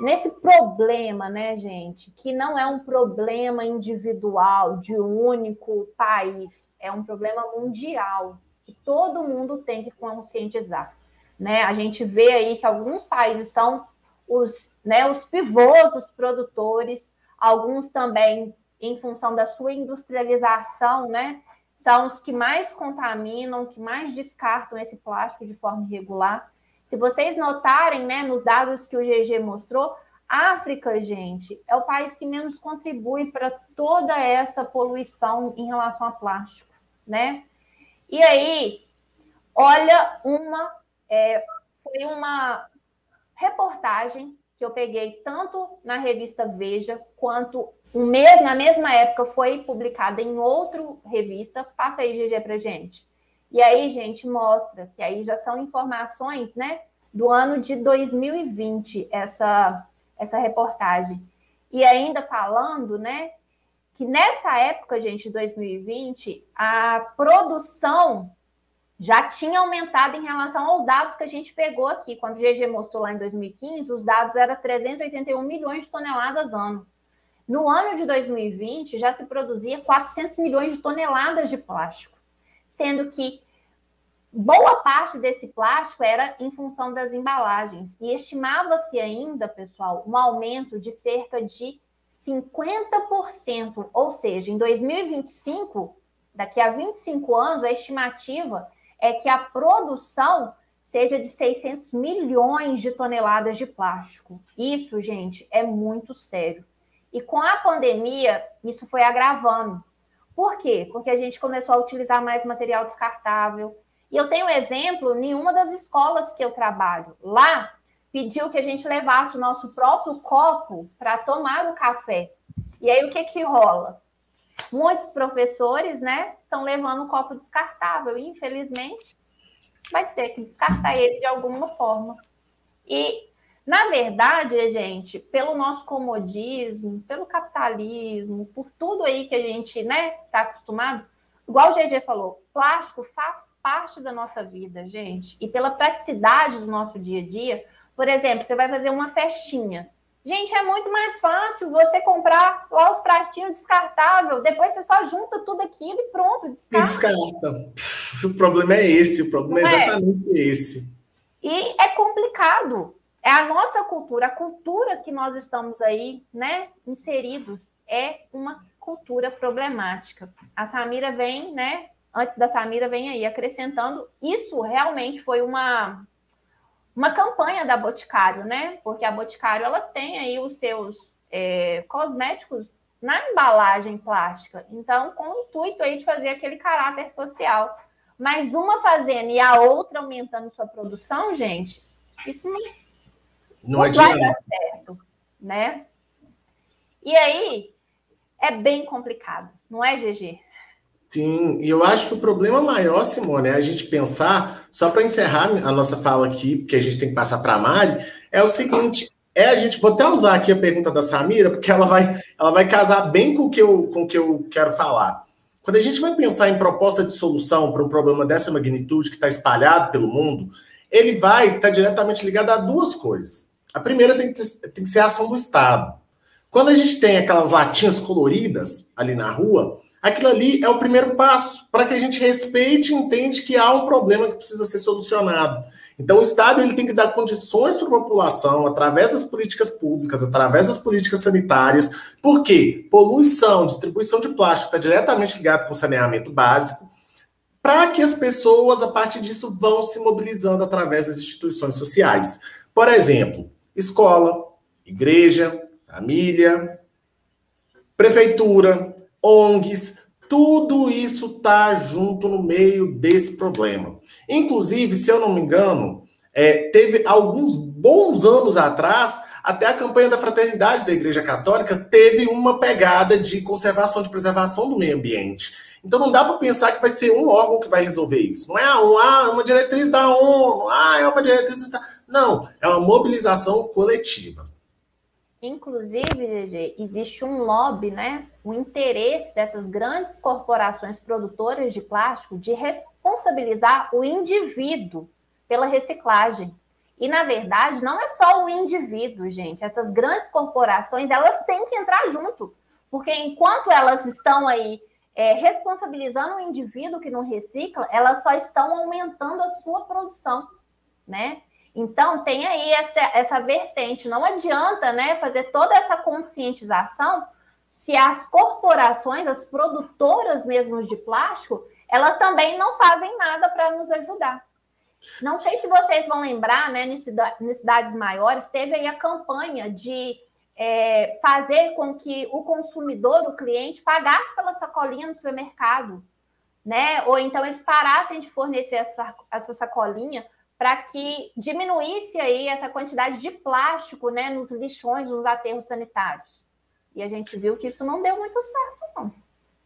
nesse problema, né, gente, que não é um problema individual de um único país, é um problema mundial que todo mundo tem que conscientizar, né? A gente vê aí que alguns países são os, né, os pivôs, os produtores, alguns também em função da sua industrialização, né, são os que mais contaminam, que mais descartam esse plástico de forma irregular. Se vocês notarem, né, nos dados que o GG mostrou, África, gente, é o país que menos contribui para toda essa poluição em relação a plástico, né? E aí, olha uma, é, foi uma reportagem que eu peguei tanto na revista Veja quanto na mesma época foi publicada em outra revista. Passa aí, GG, para gente. E aí, gente, mostra que aí já são informações, né, do ano de 2020, essa, essa reportagem. E ainda falando, né, que nessa época, gente, 2020, a produção já tinha aumentado em relação aos dados que a gente pegou aqui. Quando o GG mostrou lá em 2015, os dados eram 381 milhões de toneladas ano. No ano de 2020, já se produzia 400 milhões de toneladas de plástico, sendo que boa parte desse plástico era em função das embalagens. E estimava-se ainda, pessoal, um aumento de cerca de 50%. Ou seja, em 2025, daqui a 25 anos, a estimativa é que a produção seja de 600 milhões de toneladas de plástico. Isso, gente, é muito sério. E com a pandemia, isso foi agravando. Por quê? Porque a gente começou a utilizar mais material descartável. E eu tenho um exemplo em uma das escolas que eu trabalho. Lá, pediu que a gente levasse o nosso próprio copo para tomar o café. E aí, o que que rola? Muitos professores, né, estão levando o copo descartável. E, infelizmente, vai ter que descartar ele de alguma forma. E na verdade, gente, pelo nosso comodismo, pelo capitalismo, por tudo aí que a gente né, está acostumado, igual o GG falou, plástico faz parte da nossa vida, gente. E pela praticidade do nosso dia a dia, por exemplo, você vai fazer uma festinha. Gente, é muito mais fácil você comprar lá os pratinhos descartáveis, depois você só junta tudo aquilo e pronto, descarta. E descarta. [laughs] O problema é esse, o problema é, é exatamente esse. E é complicado. É a nossa cultura, a cultura que nós estamos aí, né, inseridos, é uma cultura problemática. A Samira vem, né, antes da Samira vem aí acrescentando, isso realmente foi uma uma campanha da Boticário, né? Porque a Boticário ela tem aí os seus é, cosméticos na embalagem plástica, então com o intuito aí de fazer aquele caráter social. Mas uma fazendo e a outra aumentando sua produção, gente, isso não, não, não vai dar certo, né? E aí é bem complicado, não é, GG? Sim, e eu acho que o problema maior, Simone, é a gente pensar, só para encerrar a nossa fala aqui, porque a gente tem que passar para a Mari, é o seguinte: é a gente, vou até usar aqui a pergunta da Samira, porque ela vai, ela vai casar bem com o que eu, com o que eu quero falar. Quando a gente vai pensar em proposta de solução para um problema dessa magnitude que está espalhado pelo mundo, ele vai estar tá diretamente ligado a duas coisas. A primeira tem que, ter, tem que ser a ação do Estado. Quando a gente tem aquelas latinhas coloridas ali na rua, aquilo ali é o primeiro passo para que a gente respeite e entende que há um problema que precisa ser solucionado. Então, o Estado ele tem que dar condições para a população, através das políticas públicas, através das políticas sanitárias, porque poluição, distribuição de plástico está diretamente ligado com saneamento básico, para que as pessoas, a partir disso, vão se mobilizando através das instituições sociais. Por exemplo, escola, igreja, família, prefeitura, ONGs, tudo isso está junto no meio desse problema. Inclusive, se eu não me engano, é, teve alguns bons anos atrás, até a campanha da fraternidade da Igreja Católica teve uma pegada de conservação, de preservação do meio ambiente. Então não dá para pensar que vai ser um órgão que vai resolver isso. Não é ah, uma diretriz da ONU, ah, é uma diretriz da... Não, é uma mobilização coletiva. Inclusive, GG, existe um lobby, né? O interesse dessas grandes corporações produtoras de plástico de responsabilizar o indivíduo pela reciclagem. E, na verdade, não é só o indivíduo, gente. Essas grandes corporações, elas têm que entrar junto. Porque enquanto elas estão aí é, responsabilizando o indivíduo que não recicla, elas só estão aumentando a sua produção, né? Então, tem aí essa, essa vertente. Não adianta né, fazer toda essa conscientização se as corporações, as produtoras mesmo de plástico, elas também não fazem nada para nos ajudar. Não sei se vocês vão lembrar, né, em cidades maiores, teve aí a campanha de é, fazer com que o consumidor, o cliente, pagasse pela sacolinha no supermercado, né? Ou então eles parassem de fornecer essa, essa sacolinha para que diminuísse aí essa quantidade de plástico né, nos lixões, nos aterros sanitários. E a gente viu que isso não deu muito certo, não.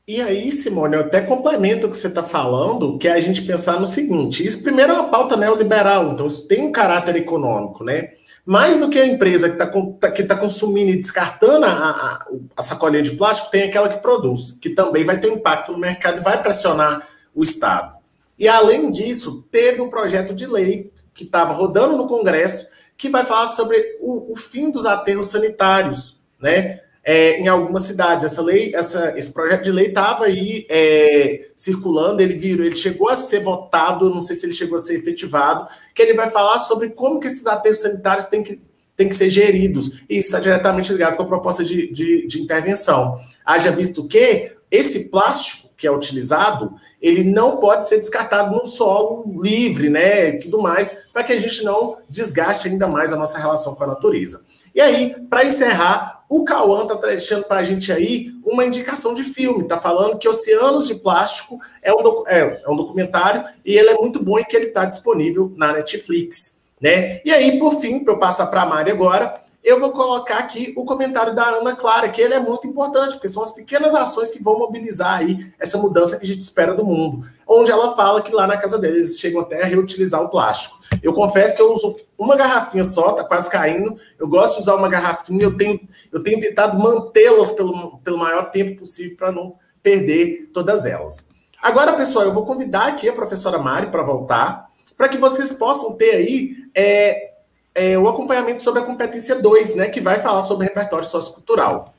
E aí, Simone, eu até complemento o que você está falando, que é a gente pensar no seguinte: isso primeiro é uma pauta neoliberal, então isso tem um caráter econômico, né? Mais do que a empresa que está tá, que tá consumindo e descartando a, a, a sacolinha de plástico, tem aquela que produz, que também vai ter impacto no mercado e vai pressionar o Estado. E, além disso, teve um projeto de lei que estava rodando no Congresso que vai falar sobre o, o fim dos aterros sanitários, né? É, em algumas cidades. Essa lei, essa, esse projeto de lei estava aí é, circulando, ele virou, ele chegou a ser votado, não sei se ele chegou a ser efetivado, que ele vai falar sobre como que esses aterros sanitários têm que, têm que ser geridos. E isso está diretamente ligado com a proposta de, de, de intervenção. Haja visto que esse plástico que é utilizado, ele não pode ser descartado no solo livre, né, e tudo mais, para que a gente não desgaste ainda mais a nossa relação com a natureza. E aí, para encerrar, o Cauã está deixando para a gente aí uma indicação de filme. Está falando que Oceanos de Plástico é um, é, é um documentário e ele é muito bom e que ele está disponível na Netflix. Né? E aí, por fim, para eu passar para a Mari agora, eu vou colocar aqui o comentário da Ana Clara, que ele é muito importante, porque são as pequenas ações que vão mobilizar aí essa mudança que a gente espera do mundo. Onde ela fala que lá na casa deles eles chegam até a reutilizar o plástico. Eu confesso que eu uso uma garrafinha só, tá quase caindo. Eu gosto de usar uma garrafinha, eu tenho, eu tenho tentado mantê-las pelo, pelo maior tempo possível para não perder todas elas. Agora, pessoal, eu vou convidar aqui a professora Mari para voltar, para que vocês possam ter aí é, é, o acompanhamento sobre a competência 2, né, que vai falar sobre repertório sociocultural.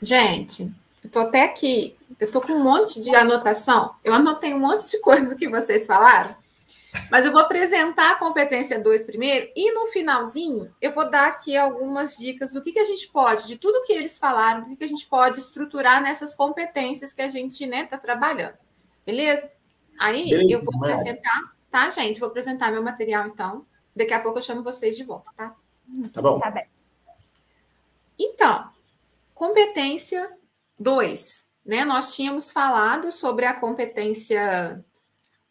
Gente, eu tô até aqui, eu tô com um monte de anotação, eu anotei um monte de coisas que vocês falaram, mas eu vou apresentar a competência 2 primeiro e no finalzinho eu vou dar aqui algumas dicas do que, que a gente pode, de tudo que eles falaram, do que, que a gente pode estruturar nessas competências que a gente né, tá trabalhando. Beleza? Aí Beleza, eu vou apresentar, tá, gente? Vou apresentar meu material então. Daqui a pouco eu chamo vocês de volta, tá? Tá bom. Tá bem. Então, competência 2. Né? Nós tínhamos falado sobre a competência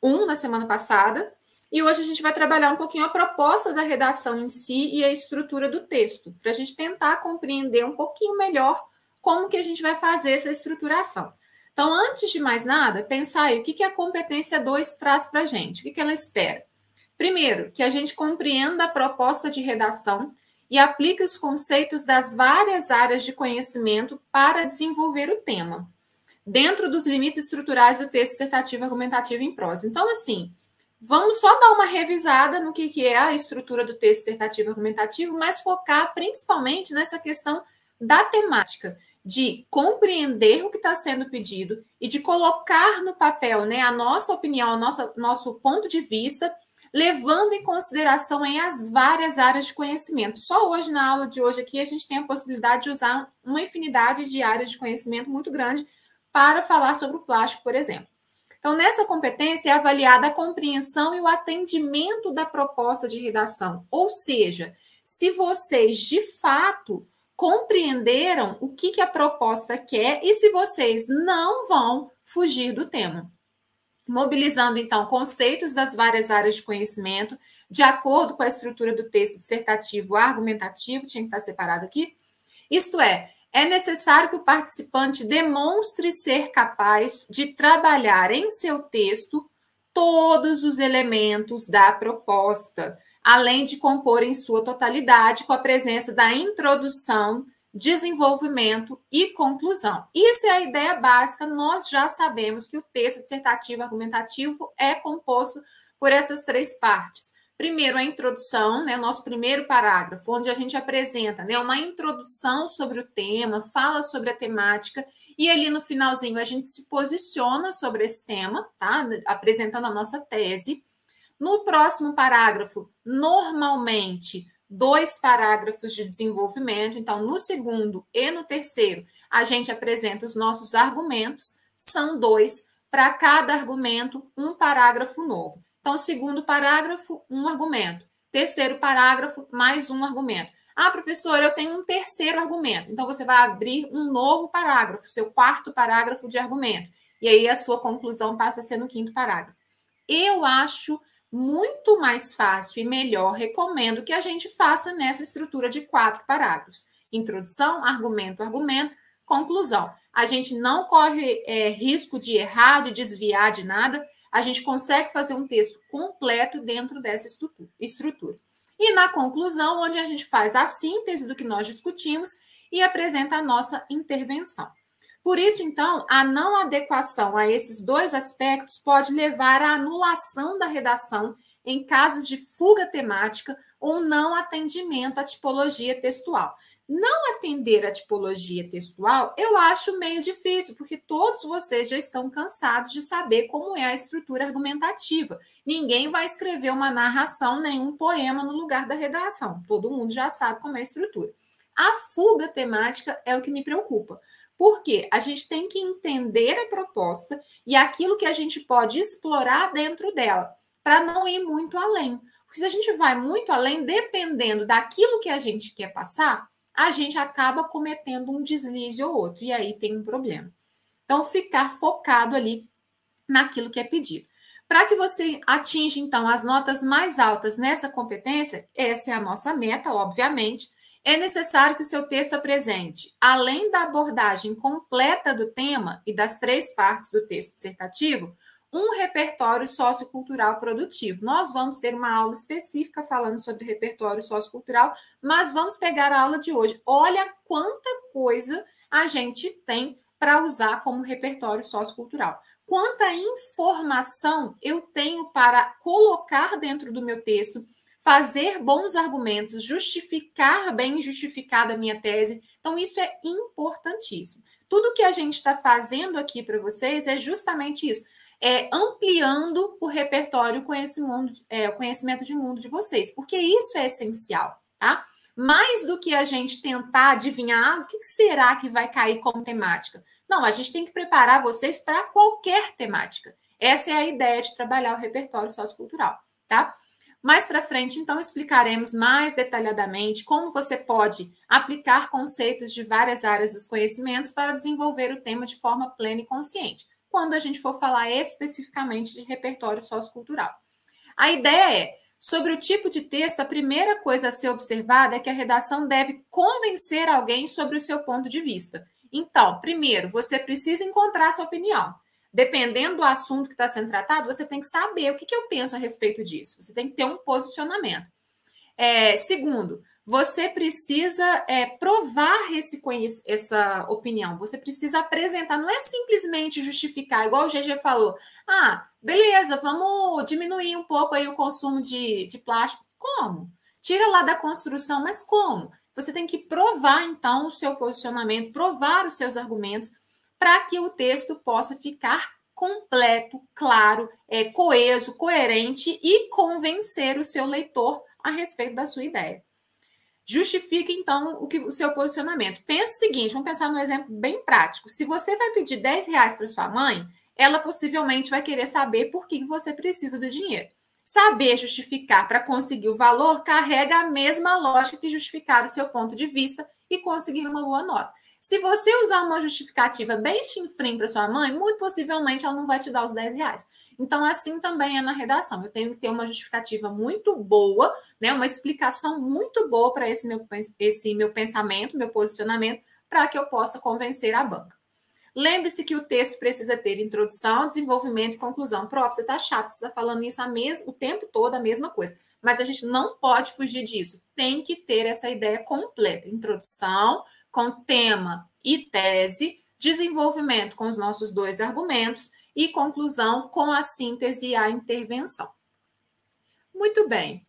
1 na semana passada, e hoje a gente vai trabalhar um pouquinho a proposta da redação em si e a estrutura do texto, para a gente tentar compreender um pouquinho melhor como que a gente vai fazer essa estruturação. Então, antes de mais nada, pensar aí o que, que a competência 2 traz para a gente, o que, que ela espera. Primeiro, que a gente compreenda a proposta de redação e aplique os conceitos das várias áreas de conhecimento para desenvolver o tema dentro dos limites estruturais do texto dissertativo argumentativo em prosa. Então, assim, vamos só dar uma revisada no que, que é a estrutura do texto dissertativo argumentativo, mas focar principalmente nessa questão da temática, de compreender o que está sendo pedido e de colocar no papel né, a nossa opinião, nossa, nosso ponto de vista, levando em consideração aí, as várias áreas de conhecimento. Só hoje, na aula de hoje aqui, a gente tem a possibilidade de usar uma infinidade de áreas de conhecimento muito grande para falar sobre o plástico, por exemplo. Então, nessa competência é avaliada a compreensão e o atendimento da proposta de redação, ou seja, se vocês de fato compreenderam o que, que a proposta quer e se vocês não vão fugir do tema. Mobilizando, então, conceitos das várias áreas de conhecimento, de acordo com a estrutura do texto dissertativo argumentativo, tinha que estar separado aqui. Isto é, é necessário que o participante demonstre ser capaz de trabalhar em seu texto todos os elementos da proposta, além de compor em sua totalidade com a presença da introdução, desenvolvimento e conclusão. Isso é a ideia básica. Nós já sabemos que o texto dissertativo argumentativo é composto por essas três partes. Primeiro, a introdução, né, nosso primeiro parágrafo, onde a gente apresenta né, uma introdução sobre o tema, fala sobre a temática, e ali no finalzinho a gente se posiciona sobre esse tema, tá? Apresentando a nossa tese. No próximo parágrafo, normalmente, dois parágrafos de desenvolvimento. Então, no segundo e no terceiro, a gente apresenta os nossos argumentos, são dois, para cada argumento, um parágrafo novo. Então, segundo parágrafo, um argumento. Terceiro parágrafo, mais um argumento. Ah, professor, eu tenho um terceiro argumento. Então, você vai abrir um novo parágrafo, seu quarto parágrafo de argumento. E aí, a sua conclusão passa a ser no quinto parágrafo. Eu acho muito mais fácil e melhor, recomendo que a gente faça nessa estrutura de quatro parágrafos: introdução, argumento, argumento, conclusão. A gente não corre é, risco de errar, de desviar de nada a gente consegue fazer um texto completo dentro dessa estrutura. E na conclusão, onde a gente faz a síntese do que nós discutimos e apresenta a nossa intervenção. Por isso, então, a não adequação a esses dois aspectos pode levar à anulação da redação em casos de fuga temática ou não atendimento à tipologia textual. Não atender a tipologia textual, eu acho meio difícil, porque todos vocês já estão cansados de saber como é a estrutura argumentativa. Ninguém vai escrever uma narração, nenhum poema no lugar da redação. Todo mundo já sabe como é a estrutura. A fuga temática é o que me preocupa. Porque a gente tem que entender a proposta e aquilo que a gente pode explorar dentro dela, para não ir muito além. Porque se a gente vai muito além, dependendo daquilo que a gente quer passar, a gente acaba cometendo um deslize ou outro, e aí tem um problema. Então, ficar focado ali naquilo que é pedido. Para que você atinja, então, as notas mais altas nessa competência, essa é a nossa meta, obviamente, é necessário que o seu texto apresente, além da abordagem completa do tema e das três partes do texto dissertativo, um repertório sociocultural produtivo. Nós vamos ter uma aula específica falando sobre repertório sociocultural, mas vamos pegar a aula de hoje. Olha quanta coisa a gente tem para usar como repertório sociocultural. quanta informação eu tenho para colocar dentro do meu texto, fazer bons argumentos, justificar bem justificada a minha tese. Então, isso é importantíssimo. Tudo que a gente está fazendo aqui para vocês é justamente isso. É ampliando o repertório, mundo, é, o conhecimento de mundo de vocês, porque isso é essencial, tá? Mais do que a gente tentar adivinhar ah, o que será que vai cair como temática. Não, a gente tem que preparar vocês para qualquer temática. Essa é a ideia de trabalhar o repertório sociocultural, tá? Mais para frente, então, explicaremos mais detalhadamente como você pode aplicar conceitos de várias áreas dos conhecimentos para desenvolver o tema de forma plena e consciente, quando a gente for falar especificamente de repertório sociocultural. A ideia é Sobre o tipo de texto, a primeira coisa a ser observada é que a redação deve convencer alguém sobre o seu ponto de vista. Então, primeiro, você precisa encontrar sua opinião. Dependendo do assunto que está sendo tratado, você tem que saber o que, que eu penso a respeito disso. Você tem que ter um posicionamento. É, segundo, você precisa é, provar esse, essa opinião. Você precisa apresentar, não é simplesmente justificar, igual o GG falou. Ah, beleza, vamos diminuir um pouco aí o consumo de, de plástico. Como? Tira lá da construção, mas como? Você tem que provar, então, o seu posicionamento, provar os seus argumentos, para que o texto possa ficar completo, claro, é, coeso, coerente e convencer o seu leitor a respeito da sua ideia. Justifique, então, o, que, o seu posicionamento. Pense o seguinte: vamos pensar num exemplo bem prático. Se você vai pedir 10 reais para sua mãe, ela possivelmente vai querer saber por que você precisa do dinheiro. Saber justificar para conseguir o valor carrega a mesma lógica que justificar o seu ponto de vista e conseguir uma boa nota. Se você usar uma justificativa bem chinfrim para sua mãe, muito possivelmente ela não vai te dar os 10 reais. Então, assim também é na redação. Eu tenho que ter uma justificativa muito boa, né, uma explicação muito boa para esse meu, esse meu pensamento, meu posicionamento, para que eu possa convencer a banca. Lembre-se que o texto precisa ter introdução, desenvolvimento e conclusão. Prof, você está chato, você está falando isso a mes o tempo todo, a mesma coisa. Mas a gente não pode fugir disso. Tem que ter essa ideia completa. Introdução, com tema e tese, desenvolvimento com os nossos dois argumentos e conclusão com a síntese e a intervenção. Muito bem.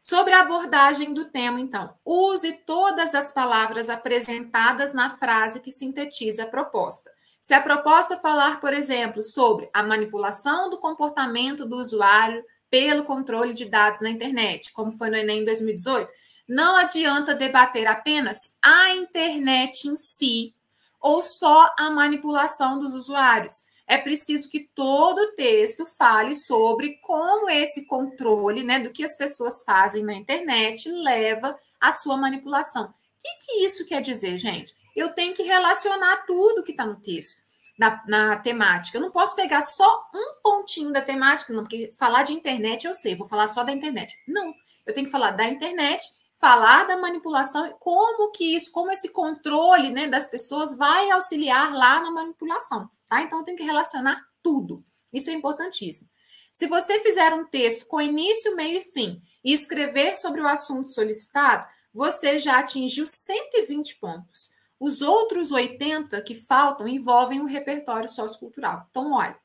Sobre a abordagem do tema, então, use todas as palavras apresentadas na frase que sintetiza a proposta. Se a proposta falar, por exemplo, sobre a manipulação do comportamento do usuário pelo controle de dados na internet, como foi no Enem 2018, não adianta debater apenas a internet em si ou só a manipulação dos usuários é preciso que todo o texto fale sobre como esse controle né, do que as pessoas fazem na internet leva à sua manipulação. O que, que isso quer dizer, gente? Eu tenho que relacionar tudo que está no texto, na, na, temática. Eu não posso pegar só um pontinho da temática, não, porque falar de internet eu sei, vou falar só da internet. Não, eu tenho que falar da internet falar da manipulação, como que isso, como esse controle né, das pessoas vai auxiliar lá na manipulação, tá? Então, tem que relacionar tudo. Isso é importantíssimo. Se você fizer um texto com início, meio e fim e escrever sobre o assunto solicitado, você já atingiu 120 pontos. Os outros 80 que faltam envolvem o repertório sociocultural. Então, olha,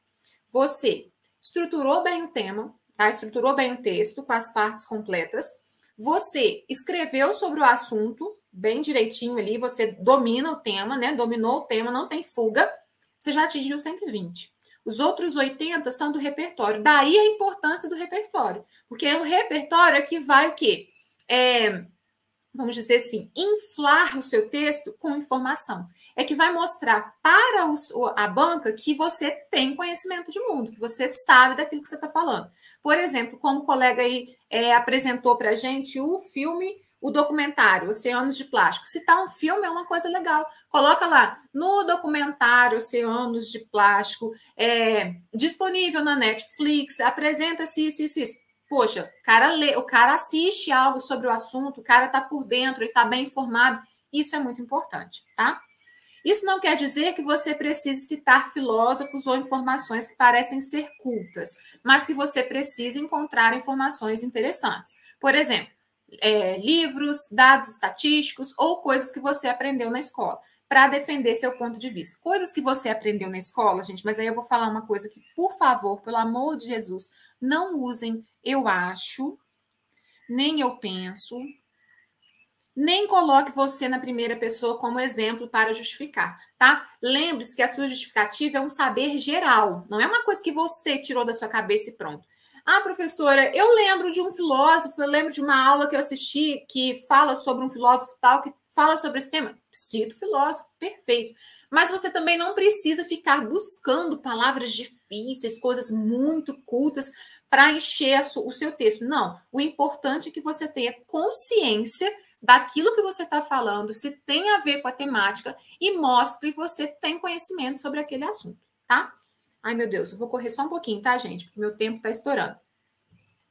você estruturou bem o tema, tá? Estruturou bem o texto com as partes completas você escreveu sobre o assunto bem direitinho ali, você domina o tema, né? Dominou o tema, não tem fuga, você já atingiu 120. Os outros 80 são do repertório. Daí a importância do repertório. Porque é um repertório é que vai o quê? É, vamos dizer assim, inflar o seu texto com informação. É que vai mostrar para os, a banca que você tem conhecimento de mundo, que você sabe daquilo que você está falando. Por exemplo, como o colega aí é, apresentou para a gente o filme, o documentário Oceanos de Plástico. Citar um filme é uma coisa legal. Coloca lá no documentário Oceanos de Plástico, é, disponível na Netflix, apresenta-se isso, isso, isso. Poxa, cara, lê, o cara assiste algo sobre o assunto, o cara está por dentro, ele está bem informado. Isso é muito importante, tá? Isso não quer dizer que você precise citar filósofos ou informações que parecem ser cultas, mas que você precise encontrar informações interessantes. Por exemplo, é, livros, dados estatísticos ou coisas que você aprendeu na escola. para defender seu ponto de vista. Coisas que você aprendeu na escola, gente, mas aí eu vou falar uma coisa que, por favor, pelo amor de Jesus, não usem eu acho, nem eu penso, nem coloque você na primeira pessoa como exemplo para justificar, tá? Lembre-se que a sua justificativa é um saber geral, não é uma coisa que você tirou da sua cabeça e pronto. Ah, professora, eu lembro de um filósofo, eu lembro de uma aula que eu assisti que fala sobre um filósofo tal, que fala sobre esse tema. Cito filósofo, perfeito. Mas você também não precisa ficar buscando palavras difíceis, coisas muito cultas para encher o seu texto. Não. O importante é que você tenha consciência daquilo que você está falando, se tem a ver com a temática e mostre que você tem conhecimento sobre aquele assunto, tá? Ai, meu Deus, eu vou correr só um pouquinho, tá, gente? Porque meu tempo está estourando.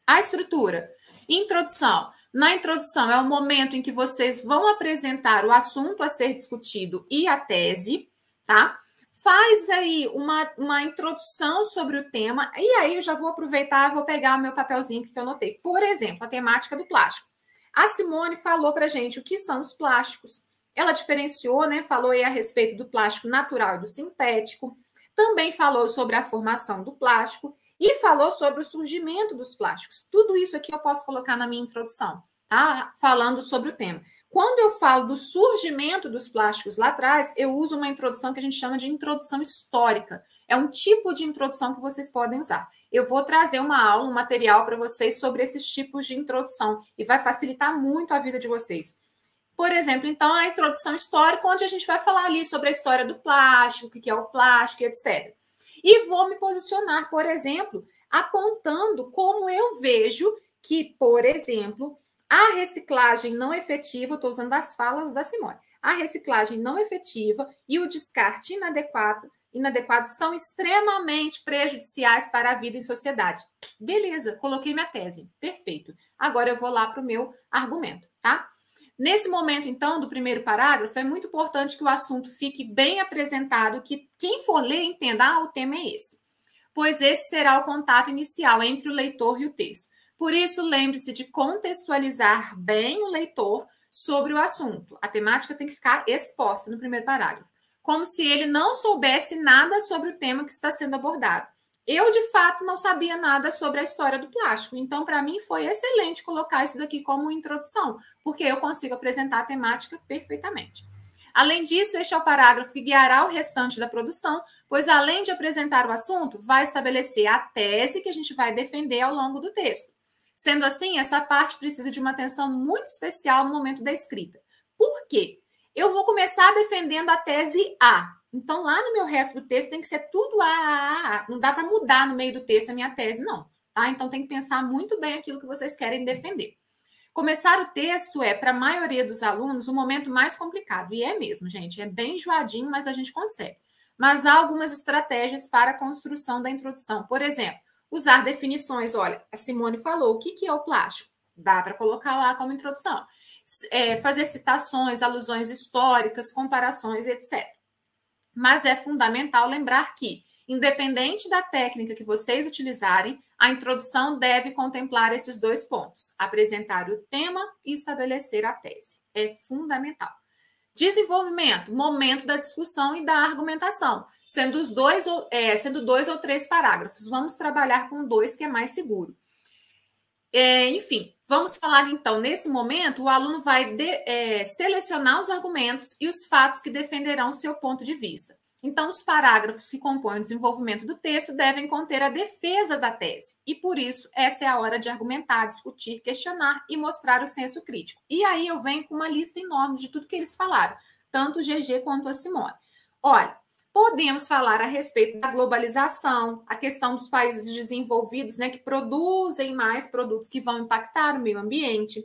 A estrutura. Introdução. Na introdução é o momento em que vocês vão apresentar o assunto a ser discutido e a tese, tá? Faz aí uma, uma introdução sobre o tema, e aí eu já vou aproveitar, vou pegar o meu papelzinho que eu anotei. Por exemplo, a temática do plástico. A Simone falou para gente o que são os plásticos. Ela diferenciou, né? Falou aí a respeito do plástico natural e do sintético. Também falou sobre a formação do plástico e falou sobre o surgimento dos plásticos. Tudo isso aqui eu posso colocar na minha introdução, tá? Falando sobre o tema. Quando eu falo do surgimento dos plásticos lá atrás, eu uso uma introdução que a gente chama de introdução histórica. É um tipo de introdução que vocês podem usar. Eu vou trazer uma aula, um material para vocês sobre esses tipos de introdução e vai facilitar muito a vida de vocês. Por exemplo, então, a introdução histórica, onde a gente vai falar ali sobre a história do plástico, o que é o plástico, etc. E vou me posicionar, por exemplo, apontando como eu vejo que, por exemplo, a reciclagem não efetiva, estou usando as falas da Simone, a reciclagem não efetiva e o descarte inadequado, inadequado são extremamente prejudiciais para a vida em sociedade. Beleza, coloquei minha tese, perfeito. Agora eu vou lá para o meu argumento, tá? Nesse momento, então, do primeiro parágrafo, é muito importante que o assunto fique bem apresentado, que quem for ler entenda, ah, o tema é esse. Pois esse será o contato inicial entre o leitor e o texto. Por isso, lembre-se de contextualizar bem o leitor sobre o assunto. A temática tem que ficar exposta no primeiro parágrafo, como se ele não soubesse nada sobre o tema que está sendo abordado. Eu, de fato, não sabia nada sobre a história do plástico, então, para mim, foi excelente colocar isso daqui como introdução, porque eu consigo apresentar a temática perfeitamente. Além disso, este é o parágrafo que guiará o restante da produção, pois, além de apresentar o assunto, vai estabelecer a tese que a gente vai defender ao longo do texto. Sendo assim, essa parte precisa de uma atenção muito especial no momento da escrita. Por quê? Eu vou começar defendendo a tese A, então, lá no meu resto do texto tem que ser tudo A, A, A. Não dá para mudar no meio do texto a minha tese, não. Tá? Então, tem que pensar muito bem aquilo que vocês querem defender. Começar o texto é, para a maioria dos alunos, o momento mais complicado. E é mesmo, gente. É bem enjoadinho, mas a gente consegue. Mas há algumas estratégias para a construção da introdução. Por exemplo, usar definições. Olha, a Simone falou o que, que é o plástico. Dá para colocar lá como introdução. É, fazer citações, alusões históricas, comparações, etc. Mas é fundamental lembrar que, independente da técnica que vocês utilizarem, a introdução deve contemplar esses dois pontos: apresentar o tema e estabelecer a tese. É fundamental. Desenvolvimento, momento da discussão e da argumentação, sendo os dois, é, sendo dois ou três parágrafos. Vamos trabalhar com dois, que é mais seguro. É, enfim, vamos falar então, nesse momento, o aluno vai de, é, selecionar os argumentos e os fatos que defenderão seu ponto de vista. Então, os parágrafos que compõem o desenvolvimento do texto devem conter a defesa da tese. E por isso, essa é a hora de argumentar, discutir, questionar e mostrar o senso crítico. E aí eu venho com uma lista enorme de tudo que eles falaram, tanto o GG quanto a Simone. Olha, Podemos falar a respeito da globalização, a questão dos países desenvolvidos, né, que produzem mais produtos que vão impactar o meio ambiente.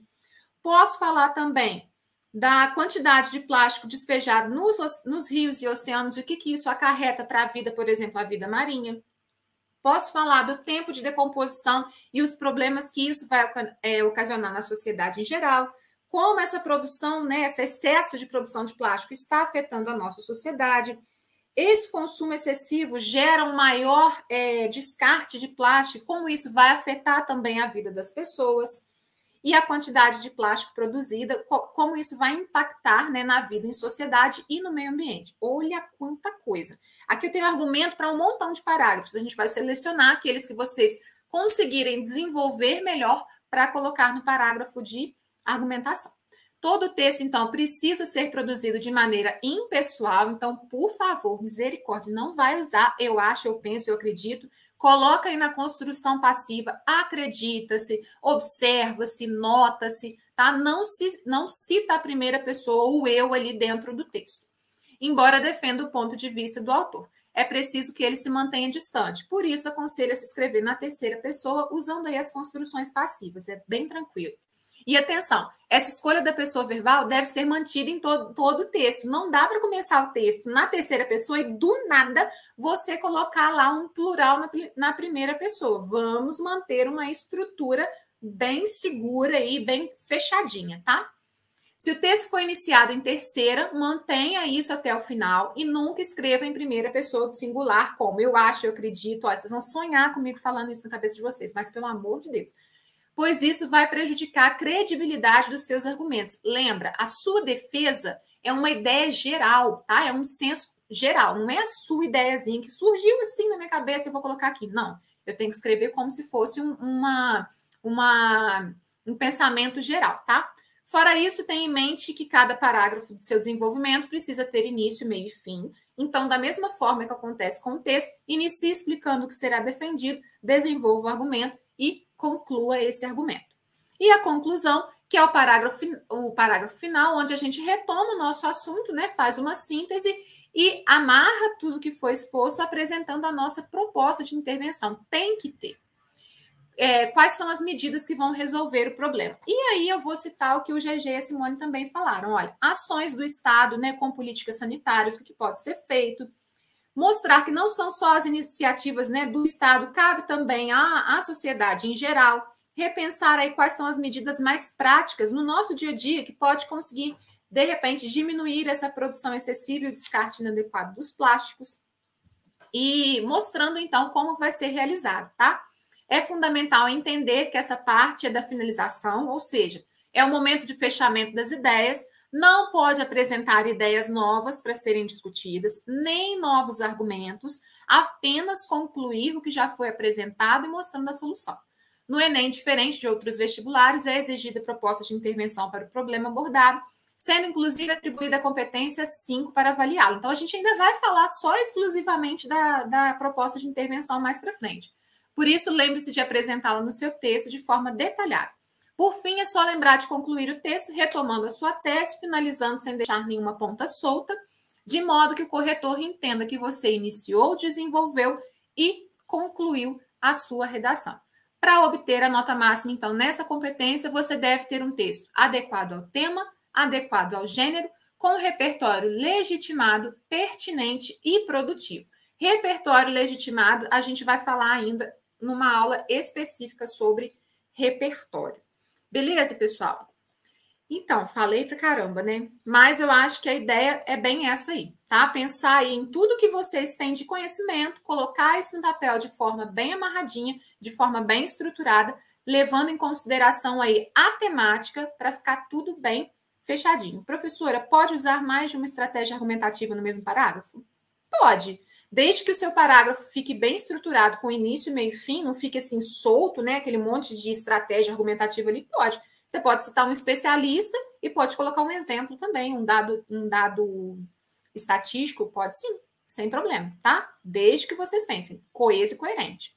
Posso falar também da quantidade de plástico despejado nos, nos rios e oceanos e o que, que isso acarreta para a vida, por exemplo, a vida marinha. Posso falar do tempo de decomposição e os problemas que isso vai é, ocasionar na sociedade em geral. Como essa produção, né, esse excesso de produção de plástico está afetando a nossa sociedade esse consumo excessivo gera um maior é, descarte de plástico, como isso vai afetar também a vida das pessoas. e a quantidade de plástico produzida, como isso vai impactar né, na vida em sociedade e no meio ambiente. Olha quanta coisa. Aqui eu tenho argumento para um montão de parágrafos. A gente vai selecionar aqueles que vocês conseguirem desenvolver melhor para colocar no parágrafo de argumentação. Todo texto, então, precisa ser produzido de maneira impessoal. Então, por favor, misericórdia, não vai usar eu acho, eu penso, eu acredito Coloca aí na construção passiva, acredita-se, observa-se, nota-se, tá? Não, se, não cita a primeira pessoa, o eu ali dentro do texto. Embora defenda o ponto de vista do autor. É preciso que ele se mantenha distante. Por isso, aconselho se escrever na terceira pessoa, usando aí as construções passivas. É bem tranquilo. E atenção, essa escolha da pessoa verbal deve ser mantida em todo, todo o texto. Não dá para começar o texto na terceira pessoa e do nada você colocar lá um plural na, na primeira pessoa. Vamos manter uma estrutura bem segura e bem fechadinha, tá? Se o texto foi iniciado em terceira, mantenha isso até o final e nunca escreva em primeira pessoa do singular, como eu acho, eu acredito. Vocês vão sonhar comigo falando isso na cabeça de vocês, mas pelo amor de Deus, pois isso vai prejudicar a credibilidade dos seus argumentos. Lembra, a sua defesa é uma ideia geral, tá? É um senso geral, não é a sua ideiazinha que surgiu assim na minha cabeça, eu vou colocar aqui. Não, eu tenho que escrever como se fosse um, uma, uma, um pensamento geral, tá? Fora isso, tenha em mente que cada parágrafo do seu desenvolvimento precisa ter início, meio e fim. Então, da mesma forma que acontece com o texto, inicie explicando o que será defendido, desenvolva o argumento e conclua esse argumento. E a conclusão, que é o parágrafo, o parágrafo final, onde a gente retoma o nosso assunto, né, faz uma síntese e amarra tudo que foi exposto, apresentando a nossa proposta de intervenção. Tem que ter. É, quais são as medidas que vão resolver o problema. E aí eu vou citar o que o GG e a Simone também falaram. Olha, ações do Estado né, com políticas sanitárias, o que pode ser feito, mostrar que não são só as iniciativas né, do Estado, cabe também à, à sociedade em geral, repensar aí quais são as medidas mais práticas no nosso dia a dia que pode conseguir, de repente, diminuir essa produção excessiva e o descarte inadequado dos plásticos, e mostrando então como vai ser realizado, tá? É fundamental entender que essa parte é da finalização, ou seja, é o momento de fechamento das ideias, não pode apresentar ideias novas para serem discutidas, nem novos argumentos, apenas concluir o que já foi apresentado e mostrando a solução. No Enem, diferente de outros vestibulares, é exigida proposta de intervenção para o problema abordado, sendo inclusive atribuída a competência 5 para avaliá-lo. Então, a gente ainda vai falar só exclusivamente da, da proposta de intervenção mais para frente. Por isso, lembre-se de apresentá-la no seu texto de forma detalhada. Por fim, é só lembrar de concluir o texto, retomando a sua tese, finalizando sem deixar nenhuma ponta solta, de modo que o corretor entenda que você iniciou, desenvolveu e concluiu a sua redação. Para obter a nota máxima, então, nessa competência, você deve ter um texto adequado ao tema, adequado ao gênero, com repertório legitimado, pertinente e produtivo. Repertório legitimado, a gente vai falar ainda numa aula específica sobre repertório. Beleza, pessoal? Então, falei pra caramba, né? Mas eu acho que a ideia é bem essa aí, tá? Pensar aí em tudo que vocês têm de conhecimento, colocar isso no papel de forma bem amarradinha, de forma bem estruturada, levando em consideração aí a temática para ficar tudo bem fechadinho. Professora, pode usar mais de uma estratégia argumentativa no mesmo parágrafo? Pode. Desde que o seu parágrafo fique bem estruturado, com início, meio e fim, não fique assim solto, né? Aquele monte de estratégia argumentativa ali, pode. Você pode citar um especialista e pode colocar um exemplo também, um dado, um dado estatístico, pode sim, sem problema, tá? Desde que vocês pensem, coeso e coerente.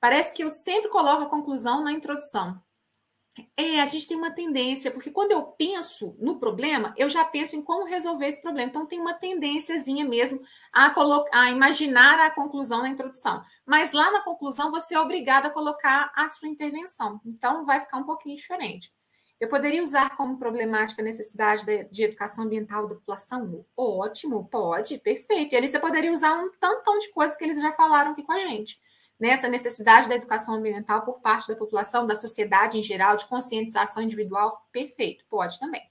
Parece que eu sempre coloco a conclusão na introdução. É, a gente tem uma tendência, porque quando eu penso no problema, eu já penso em como resolver esse problema. Então, tem uma tendênciazinha mesmo a, colocar, a imaginar a conclusão na introdução. Mas lá na conclusão, você é obrigado a colocar a sua intervenção. Então, vai ficar um pouquinho diferente. Eu poderia usar como problemática a necessidade de, de educação ambiental da população? Ótimo, pode, perfeito. E ali você poderia usar um tantão de coisas que eles já falaram aqui com a gente nessa necessidade da educação ambiental por parte da população, da sociedade em geral, de conscientização individual, perfeito, pode também.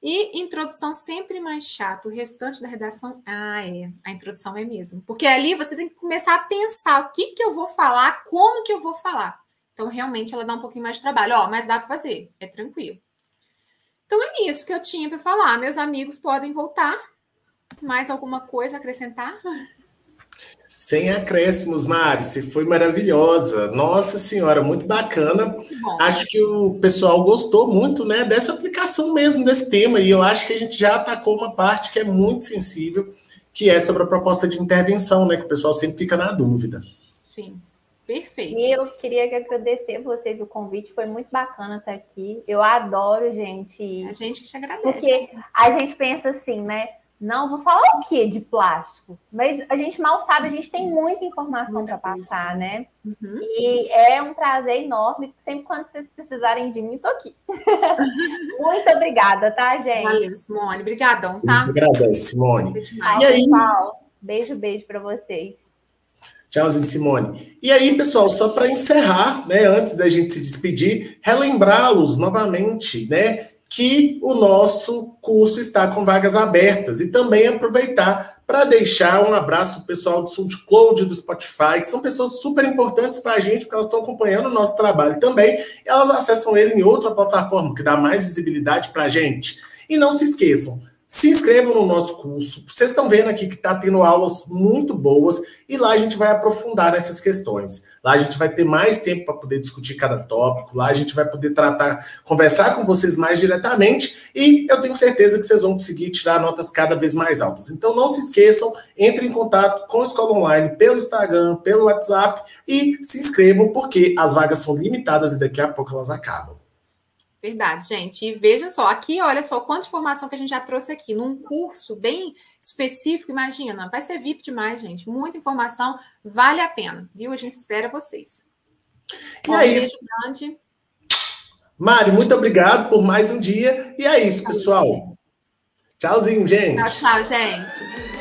E introdução sempre mais chato, o restante da redação, ah, é, a introdução é mesmo. Porque ali você tem que começar a pensar o que, que eu vou falar, como que eu vou falar. Então, realmente, ela dá um pouquinho mais de trabalho. Ó, mas dá para fazer, é tranquilo. Então, é isso que eu tinha para falar. Meus amigos podem voltar. Mais alguma coisa a acrescentar? Sem acréscimos, Mari, você foi maravilhosa. Nossa Senhora, muito bacana. Acho que o pessoal gostou muito, né, dessa aplicação mesmo desse tema. E eu acho que a gente já atacou uma parte que é muito sensível, que é sobre a proposta de intervenção, né, que o pessoal sempre fica na dúvida. Sim. Perfeito. E eu queria agradecer vocês o convite, foi muito bacana estar aqui. Eu adoro, gente. A gente que te agradece. Porque a gente pensa assim, né? Não, vou falar o quê de plástico? Mas a gente mal sabe, a gente tem muita informação para passar, né? Uhum. E é um prazer enorme. Sempre quando vocês precisarem de mim, estou aqui. [laughs] Muito obrigada, tá, gente? Valeu, Simone. Obrigadão, tá? Obrigada, Simone. e aí? Pessoal, beijo, beijo para vocês. Tchauzinho, Simone. E aí, pessoal, só para encerrar, né, antes da gente se despedir, relembrá-los novamente, né, que o nosso curso está com vagas abertas e também aproveitar para deixar um abraço pessoal do SoundCloud, do Spotify, que são pessoas super importantes para a gente, porque elas estão acompanhando o nosso trabalho também, elas acessam ele em outra plataforma, que dá mais visibilidade para a gente. E não se esqueçam, se inscrevam no nosso curso. Vocês estão vendo aqui que está tendo aulas muito boas e lá a gente vai aprofundar essas questões. Lá a gente vai ter mais tempo para poder discutir cada tópico, lá a gente vai poder tratar, conversar com vocês mais diretamente e eu tenho certeza que vocês vão conseguir tirar notas cada vez mais altas. Então não se esqueçam, entre em contato com a Escola Online pelo Instagram, pelo WhatsApp e se inscrevam porque as vagas são limitadas e daqui a pouco elas acabam. Verdade, gente. E veja só, aqui, olha só quanta informação que a gente já trouxe aqui, num curso bem específico, imagina, vai ser VIP demais, gente. Muita informação, vale a pena, viu? A gente espera vocês. E é isso. Grande. Mari, muito obrigado por mais um dia. E é isso, pessoal. Tchauzinho, gente. Tchau, tchau, gente.